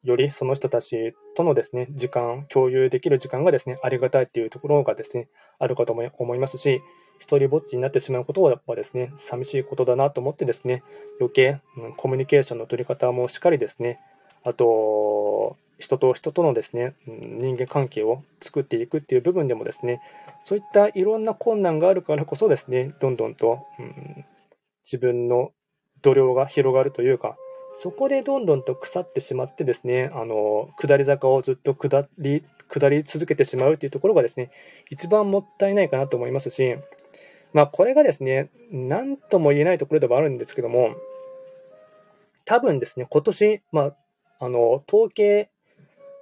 よりその人たちとのですね、時間、共有できる時間がですね、ありがたいっていうところがですね、あるかと思いますし、一人ぼっちになってしまうことはですね、寂しいことだなと思ってですね、余計、コミュニケーションの取り方もしっかりですね、あと、人と人とのですね、人間関係を作っていくっていう部分でもですね、そういったいろんな困難があるからこそですね、どんどんと、うん、自分の度量が広がるというか、そこでどんどんと腐ってしまってですね、あの、下り坂をずっと下り、下り続けてしまうというところがですね、一番もったいないかなと思いますし、まあこれがですね、何とも言えないところではあるんですけども、多分ですね、今年、まあ、あの、統計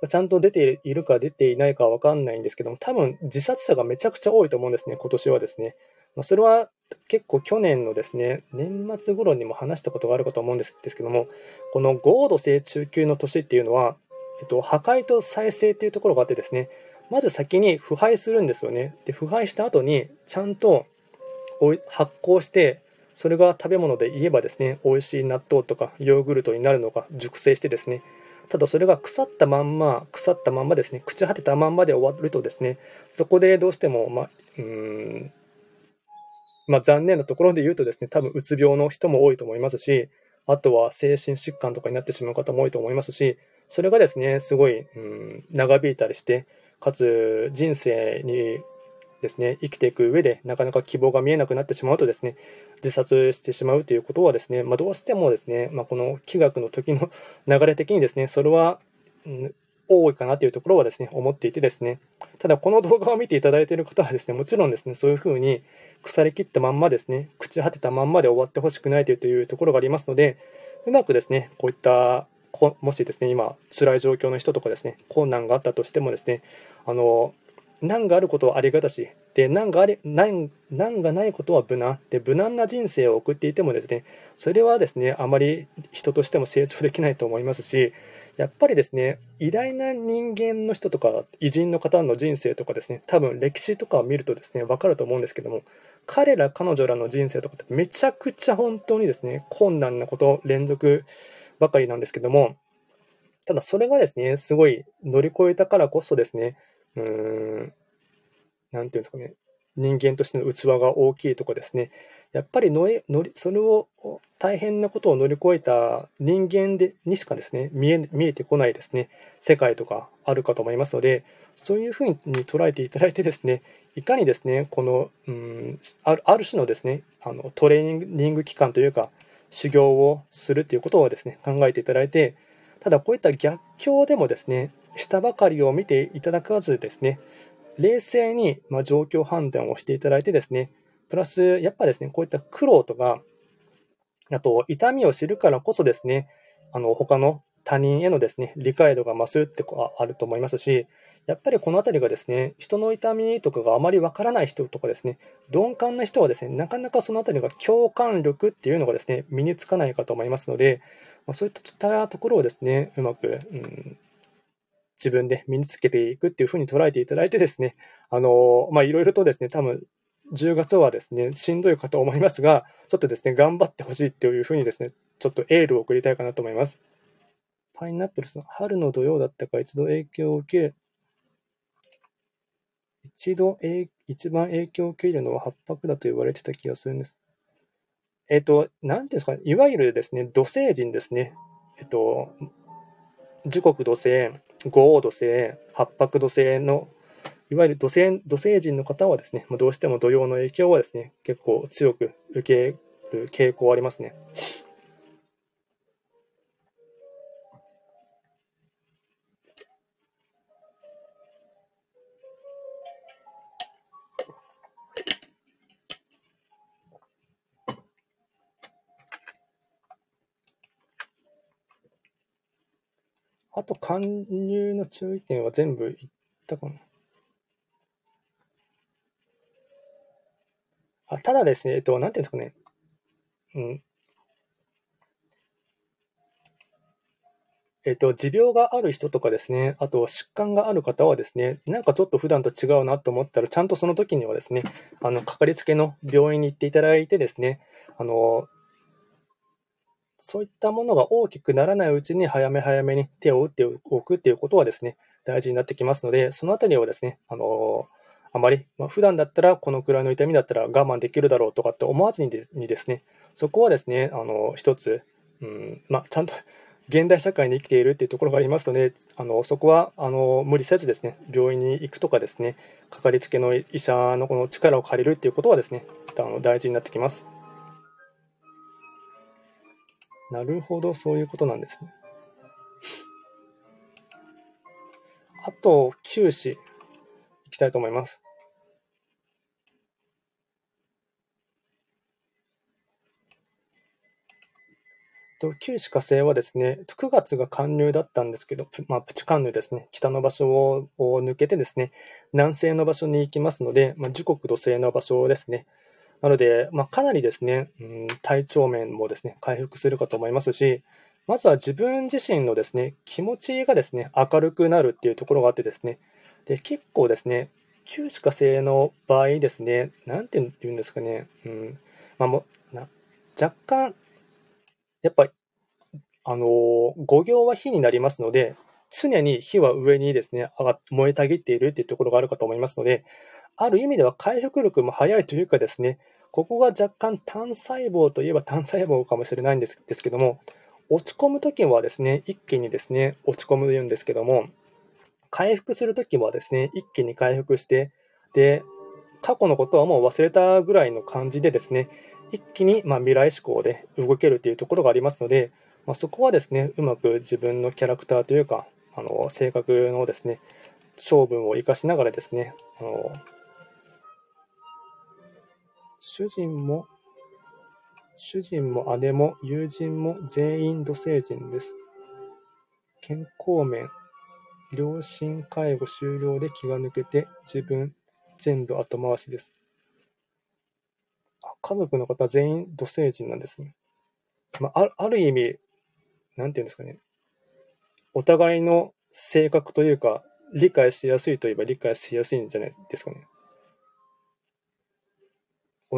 ちゃんと出ているか出ていないかわかんないんですけども、多分自殺者がめちゃくちゃ多いと思うんですね、今年はですね。まあ、それは結構去年のですね、年末頃にも話したことがあるかと思うんですですけども、この豪土成中級の年っていうのは、えっと、破壊と再生っていうところがあってですね、まず先に腐敗するんですよね。で、腐敗した後に、ちゃんと発酵して、それが食べ物で言えばですね、美味しい納豆とかヨーグルトになるのが熟成してですね、ただそれが腐ったまんま、腐ったまんまですね、朽ち果てたまんまで終わるとですね、そこでどうしても、まあ、うん、まあ、残念なところで言うとですね、多分うつ病の人も多いと思いますし、あとは精神疾患とかになってしまう方も多いと思いますし、それがですね、すごい、うん、長引いたりして、かつ人生にですね、生きていく上でなかなか希望が見えなくなってしまうとですね、自殺してしまうということはですね、まあ、どうしてもですね、まあ、この気学の時の流れ的にですね、それは、うん、多いかなというところはですね、思っていてですね、ただこの動画を見ていただいている方はですね、もちろんですね、そういうふうに腐りきったまんまですね、朽ち果てたまんまで終わってほしくないというところがありますので、うまくですね、こういったもしですね、今、辛い状況の人とかですね、困難があったとしてもですね、あの、難があることはありがたし、で、難があり、難、難がないことは無難。で、無難な人生を送っていてもですね、それはですね、あまり人としても成長できないと思いますし、やっぱりですね、偉大な人間の人とか、偉人の方の人生とかですね、多分歴史とかを見るとですね、わかると思うんですけども、彼ら、彼女らの人生とかってめちゃくちゃ本当にですね、困難なこと連続ばかりなんですけども、ただそれがですね、すごい乗り越えたからこそですね、うーん、なんていうんですかね、人間としての器が大きいとかですね、やっぱりのえのりそれを大変なことを乗り越えた人間でにしかですね見え見えてこないですね。世界とかあるかと思いますのでそういうふうに捉えていただいてですねいかにですねこのうんあるある種のですねあのトレーニング期間というか修行をするということをですね考えていただいてただこういった逆境でもですね下ばかりを見ていただかずですね。冷静にま状況判断をしていただいてですね。プラスやっぱですねこういった苦労とかあと痛みを知るからこそですねあの他の他人へのですね理解度が増すってあると思いますしやっぱりこの辺りがですね、人の痛みとかがあまりわからない人とかですね、鈍感な人はですね、なかなかその辺りが共感力っていうのがですね、身につかないかと思いますので、そういったところをですね、うまく、うん、自分で身につけていくっていうふうに捉えていただいてですね、あの、ま、いろいろとですね、多分、10月はですね、しんどいかと思いますが、ちょっとですね、頑張ってほしいっていうふうにですね、ちょっとエールを送りたいかなと思います。パイナップルスの春の土曜だったか一度影響を受け、一度、一番影響を受けるのは八白だと言われてた気がするんです。えっ、と、なんていうんですか、いわゆるですね、土星人ですね。えっ、と、時刻土星、五王土星、八白土星の、いわゆる土星土星人の方はですね、どうしても土曜の影響はですね、結構強く受ける傾向ありますね。あと、勧入の注意点は全部言ったかな。あただですね、えっと、なんていうんですかね。うん。えっと、持病がある人とかですね、あと疾患がある方はですね、なんかちょっと普段と違うなと思ったら、ちゃんとその時にはですね、あの、かかりつけの病院に行っていただいてですね、あの、そういったものが大きくならないうちに早め早めに手を打っておくっていうことはですね、大事になってきますので、そのあたりはですね、あのあまり、まあ、普段だったらこのくらいの痛みだったら我慢できるだろうとかって思わずにでにですね、そこはですね、あの一つ、うんまあ、ちゃんと現代社会に生きているっていうところがありますので、あのそこはあの無理せずですね、病院に行くとかですね、かかりつけの医者のこの力を借りるっていうことはですね、あの大事になってきます。なるほど、そういうことなんですね。あと、九死、いきたいと思います。と旧歯科星はですね、9月が寒流だったんですけど、プ,、まあ、プチ寒流ですね、北の場所を抜けてですね、南西の場所に行きますので、まあ、時刻土星の場所ですね。なので、まあ、かなりですね、うん、体調面もですね、回復するかと思いますし、まずは自分自身のですね、気持ちがですね、明るくなるっていうところがあってですね、で結構ですね、旧歯科星の場合ですね、なんて言うんですかね、うん、まあ、もな若干、やっぱ、あのー、5行は火になりますので、常に火は上にですね、燃えたぎっているっていうところがあるかと思いますので、ある意味では回復力も早いというかですね、ここが若干単細胞といえば単細胞かもしれないんですですけども、落ち込むときはですね、一気にですね、落ち込むというんですけども、回復するときはですね、一気に回復して、で、過去のことはもう忘れたぐらいの感じでですね、一気にま未来志向で動けるというところがありますので、まあ、そこはですね、うまく自分のキャラクターというか、あの性格のですね、性分を生かしながらですね、あの主人も、主人も姉も友人も全員土星人です。健康面、両親介護終了で気が抜けて自分全部後回しです。あ家族の方全員土星人なんですね。まあ、ある意味、なんていうんですかね。お互いの性格というか、理解しやすいといえば理解しやすいんじゃないですかね。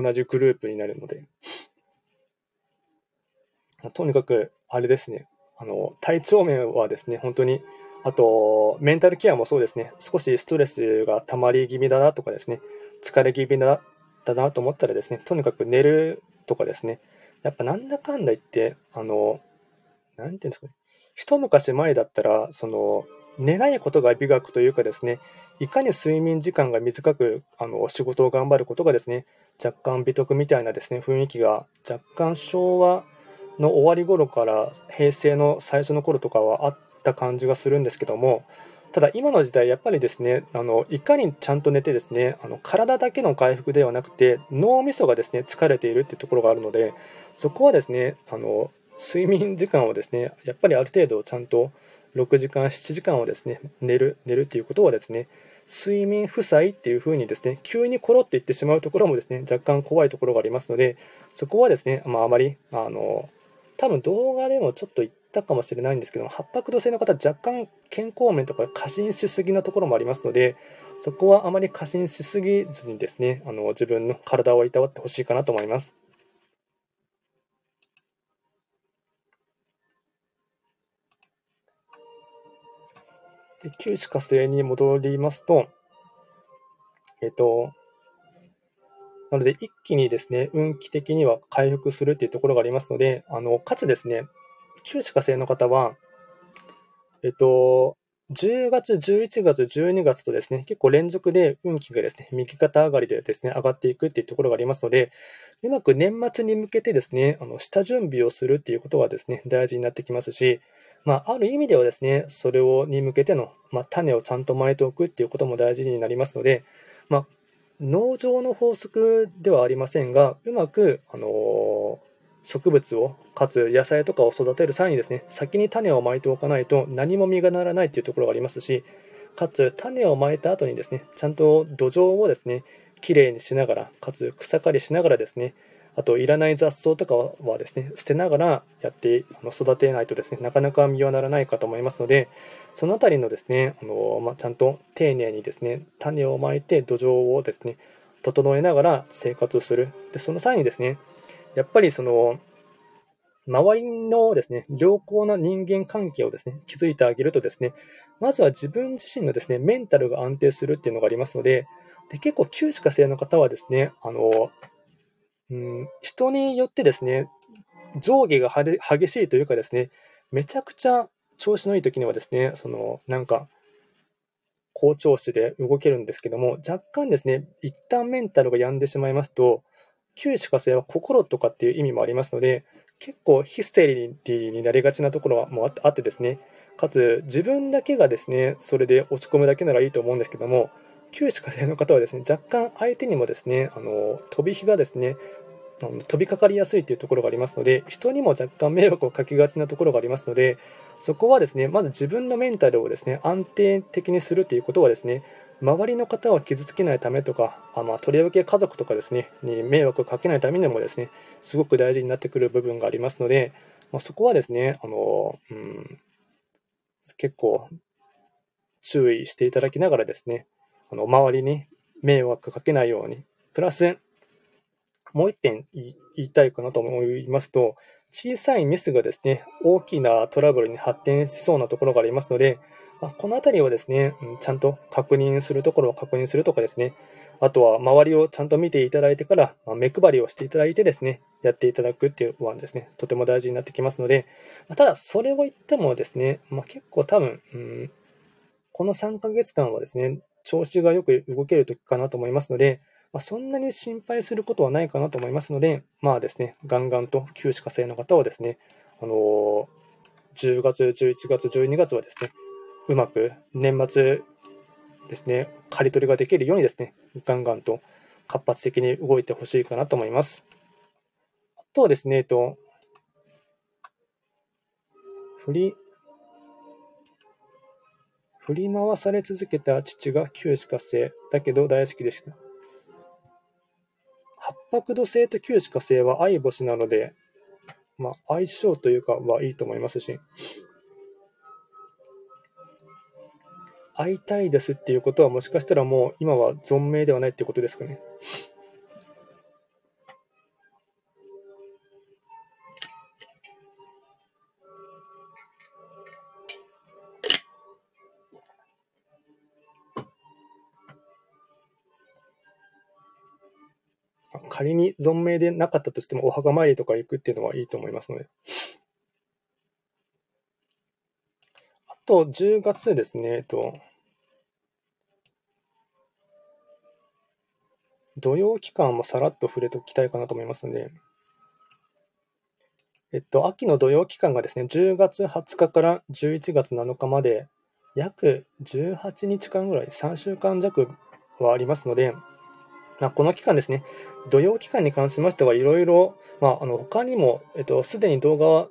同じグループになるので。とにかく、あれですね。あの、体調面はですね、本当に、あと、メンタルケアもそうですね。少しストレスが溜まり気味だなとかですね。疲れ気味だだなと思ったらですね、とにかく寝るとかですね、やっぱなんだかんだ言って、あの、なんていうんですかね、一昔前だったら、その、寝ないことが美学というかですね、いかに睡眠時間が短くあの仕事を頑張ることがですね、若干美徳みたいなですね、雰囲気が若干昭和の終わり頃から平成の最初の頃とかはあった感じがするんですけども、ただ今の時代やっぱりですねあのいかにちゃんと寝てですねあの体だけの回復ではなくて脳みそがですね疲れているっていうところがあるのでそこはですねあの睡眠時間をですねやっぱりある程度ちゃんと6時間7時間をですね寝る寝るっていうことはですね睡眠負債っていうふうにですね急にコロっていってしまうところもですね若干怖いところがありますのでそこはですね、まあ、あまりあの多分動画でもちょっと言ったかもしれないんですけども、八白土星の方、若干健康面とか過信しすぎなところもありますので、そこはあまり過信しすぎずにですね、あの自分の体をいたわってほしいかなと思います。で、九死火星に戻りますと、えっと、なので、一気にですね、運気的には回復するっていうところがありますので、あの、かつですね、旧歯科生の方は、えっと、10月、11月、12月とですね、結構連続で運気がですね、右肩上がりでですね、上がっていくっていうところがありますので、うまく年末に向けてですね、あの、下準備をするっていうことはですね、大事になってきますし、まあ、ある意味ではですね、それをに向けての、まあ、種をちゃんとまいておくっていうことも大事になりますので、まあ、農場の法則ではありませんが、うまく、あの、植物を、かつ野菜とかを育てる際にですね、先に種をまいておかないと何も実がならないというところがありますし、かつ種をまいた後にですね、ちゃんと土壌をですね、きれいにしながら、かつ草刈りしながらですね、あといらない雑草とかはですね、捨てながらやってあの育てないとですね、なかなか実はならないかと思いますので、そのあたりのですね、あのまあ、ちゃんと丁寧にですね、種をまいて土壌をですね、整えながら生活する。で、その際にですね、やっぱりその、周りのですね、良好な人間関係をですね、築いてあげるとですね、まずは自分自身のですね、メンタルが安定するっていうのがありますので、で結構、旧歯科生の方はですね、あの、うん、人によってですね、上下が激しいというかですね、めちゃくちゃ調子のいい時にはですね、その、なんか、好調子で動けるんですけども、若干ですね、一旦メンタルが病んでしまいますと、旧歯科生は心とかっていう意味もありますので、結構ヒステリーになりがちなところはもうあってですね、かつ自分だけがですね、それで落ち込むだけならいいと思うんですけども、旧歯科生の方はですね、若干相手にもですね、あの飛び火がですね、飛びかかりやすいというところがありますので、人にも若干迷惑をかけがちなところがありますので、そこはですね、まず自分のメンタルをですね、安定的にするということはですね、周りの方を傷つけないためとか、あまあ、とりわけ家族とかですね、に迷惑をかけないためにもですね、すごく大事になってくる部分がありますので、まあ、そこはですね、あの、うん、結構注意していただきながらですね、あの周りに迷惑かけないように、プラス、もう一点言いたいかなと思いますと、小さいミスがですね、大きなトラブルに発展しそうなところがありますので、まあ、このあたりはですね、ちゃんと確認するところを確認するとかですね、あとは周りをちゃんと見ていただいてから、まあ、目配りをしていただいてですね、やっていただくっていうのはですね、とても大事になってきますので、まあ、ただそれを言ってもですね、ま、結構多分、うん、この3ヶ月間はですね、調子がよく動ける時かなと思いますので、まあ、そんなに心配することはないかなと思いますので、まあですね、ガンガンと旧歯科生の方はですね、あのー、10月、11月、12月はですね、うまく年末ですね、刈り取りができるようにですね、ガンガンと活発的に動いてほしいかなと思います。あとはですね、えっと、振り、振り回され続けた父が旧歯科生だけど大好きでした。八白土星と旧歯科星は相星なので、まあ、相性というかはいいと思いますし、会いたいですっていうことはもしかしたらもう今は存命ではないっていうことですかね。仮に存命でなかったとしてもお墓参りとか行くっていうのはいいと思いますので。あと、10月ですね、えっと、土曜期間もさらっと触れておきたいかなと思いますので、えっと、秋の土曜期間がですね、10月20日から11月7日まで、約18日間ぐらい、3週間弱はありますので、まこの期間ですね、土曜期間に関しましては、いろいろ、まあ、あの他にも、えっと、すでに動画は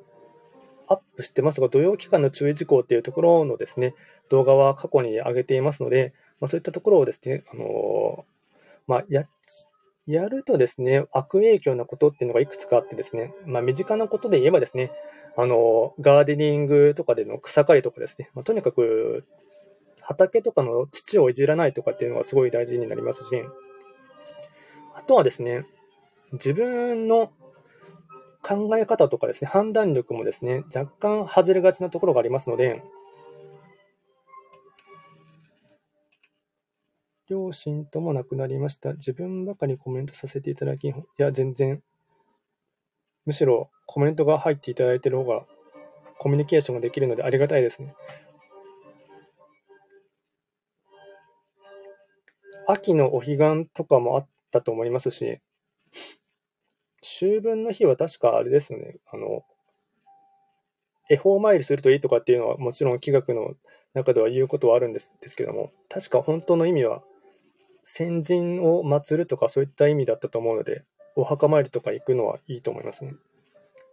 アップしてますが、土曜期間の注意事項っていうところのですね、動画は過去に上げていますので、まあ、そういったところをですね、あのまあ、や、やるとですね、悪影響なことっていうのがいくつかあってですね、まあ、身近なことで言えばですね、あの、ガーデニングとかでの草刈りとかですね、ま、とにかく、畑とかの土をいじらないとかっていうのがすごい大事になりますし、あとはですね、自分の考え方とかですね、判断力もですね、若干外れがちなところがありますので、両親とも亡くなりました。自分ばかりコメントさせていただき、いや、全然、むしろコメントが入っていただいている方が、コミュニケーションができるのでありがたいですね。秋のお彼岸とかもあったと思いますし、秋分の日は確かあれですよね、あの、恵方参りするといいとかっていうのはもちろん気学の中では言うことはあるんですですけども、確か本当の意味は先人を祀るとかそういった意味だったと思うので、お墓参りとか行くのはいいと思いますね。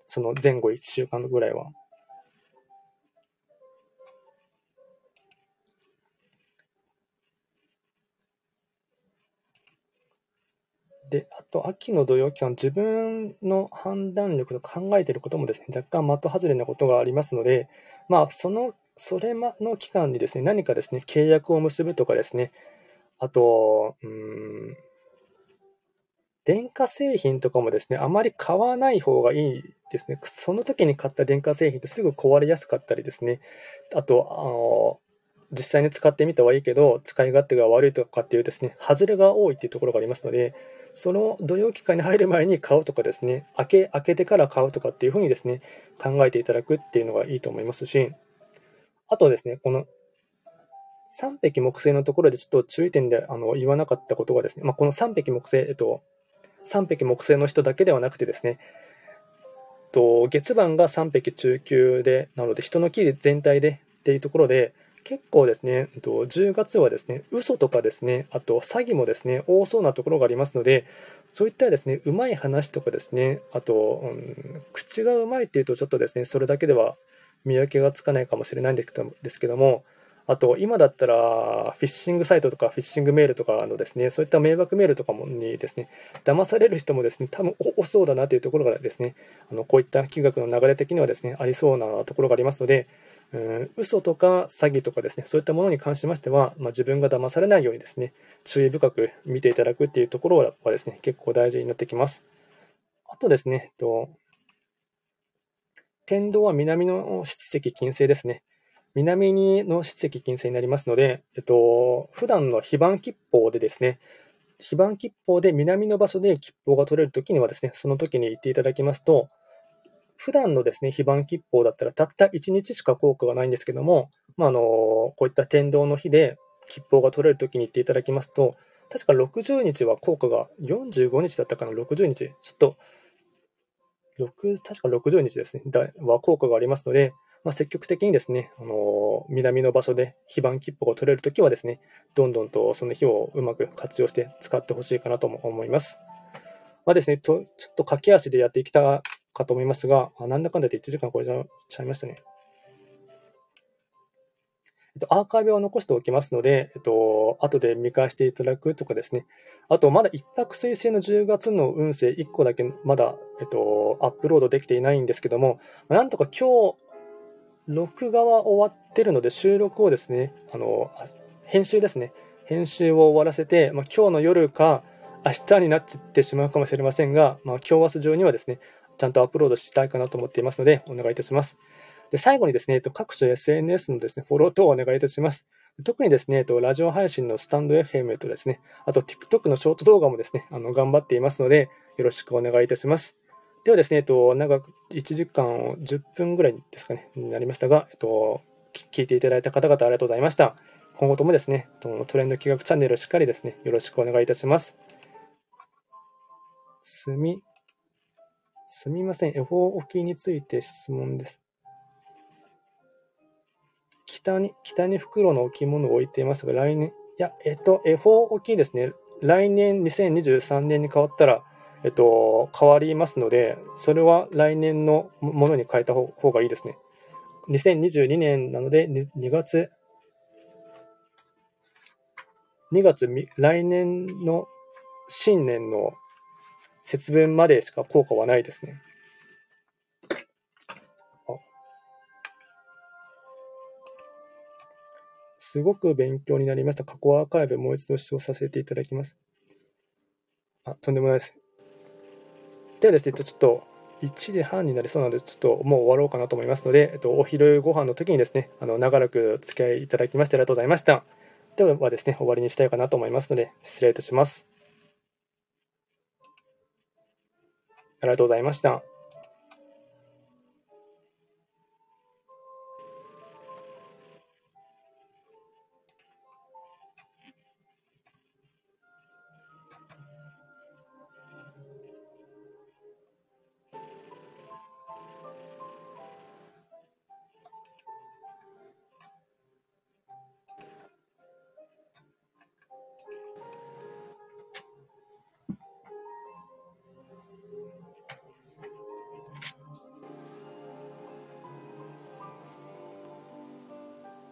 その前後1週間ぐらいは。で、あと、秋の土曜期間、自分の判断力と考えていることもですね、若干的外れなことがありますので、まあ、その、それの期間にですね、何かですね、契約を結ぶとかですね、あと、うん、電化製品とかもですね、あまり買わない方がいいですね。その時に買った電化製品ってすぐ壊れやすかったりですね。あと、あの実際に使ってみたはいいけど、使い勝手が悪いとかっていうですね、外れが多いっていうところがありますので、その土曜期間に入る前に買うとかですね、開け、開けてから買うとかっていうふうにですね、考えていただくっていうのがいいと思いますし、あとですね、この3匹木星のところでちょっと注意点であの言わなかったことがですね、まあ、この3匹木星、えっと、3匹木星の人だけではなくてですね、と月番が3匹中級で、なので人の木全体でっていうところで、結構ですね、10月はですね、嘘とかですね、あと詐欺もですね、多そうなところがありますので、そういったですね、うまい話とかですね、あと、うん、口がうまいっていうと、ちょっとですね、それだけでは見分けがつかないかもしれないんですけどですけども、あと、今だったら、フィッシングサイトとか、フィッシングメールとかのですね、そういった迷惑メールとかもにですね、騙される人もですね、多分多そうだなというところがですね、あのこういった金額の流れ的にはですね、ありそうなところがありますので、うん、嘘とか詐欺とかですね、そういったものに関しましては、まあ、自分が騙されないようにですね、注意深く見ていただくっていうところはですね、結構大事になってきます。あとですね、と天道は南の湿石金星ですね。南の湿石金星になりますので、えっと、普段の非番吉報でですね、非番吉報で南の場所で吉報が取れるときにはですね、その時に言っていただきますと、普段のですね、非番吉報だったらたった1日しか効果がないんですけども、まあ、あのこういった天道の日で吉報が取れるときに言っていただきますと、確か60日は効果が45日だったかな、60日、ちょっと、6確か60日ですね、は効果がありますので、まあ、積極的にですね、あの南の場所で非番切符が取れるときはですね、どんどんとその日をうまく活用して使ってほしいかなとも思います。まあですね、とちょっと駆け足でやっていきたかと思いますが、あなんだかんだで1時間超えちゃいましたね。えっと、アーカイブを残しておきますので、えっと、後で見返していただくとかですね。あと、まだ一泊水星の10月の運勢1個だけまだ、えっと、アップロードできていないんですけども、なんとか今日、録画は終わってるので、収録をですね、あの、編集ですね。編集を終わらせて、まあ、今日の夜か、明日になってしまうかもしれませんが、まあ、今日明日中にはですね、ちゃんとアップロードしたいかなと思っていますので、お願いいたします。で最後にですね、各種 SNS のですね、フォロー等をお願いいたします。特にですね、ラジオ配信のスタンド FM とですね、あと TikTok のショート動画もですね、あの頑張っていますので、よろしくお願いいたします。ではですね、えっと、長く1時間10分ぐらいですかね、になりましたが、えっと、聞いていただいた方々ありがとうございました。今後ともですね、トレンド企画チャンネルをしっかりですね、よろしくお願いいたします。すみすみません。恵方置きについて質問です。北に、北に袋の置物を置いていますが、来年、いや、えっと、恵方置きですね。来年2023年に変わったら、えっと、変わりますので、それは来年のものに変えた方がいいですね。2022年なので、2月、2月、来年の新年の節分までしか効果はないですね。すごく勉強になりました。過去アーカイブもう一度視聴させていただきます。あ、とんでもないです。ではですね、ちょっと1時半になりそうなので、ちょっともう終わろうかなと思いますので、えっと、お昼ご飯の時にですね、あの長らくお付き合いいただきましてありがとうございました。ではですね、終わりにしたいかなと思いますので、失礼いたします。ありがとうございました。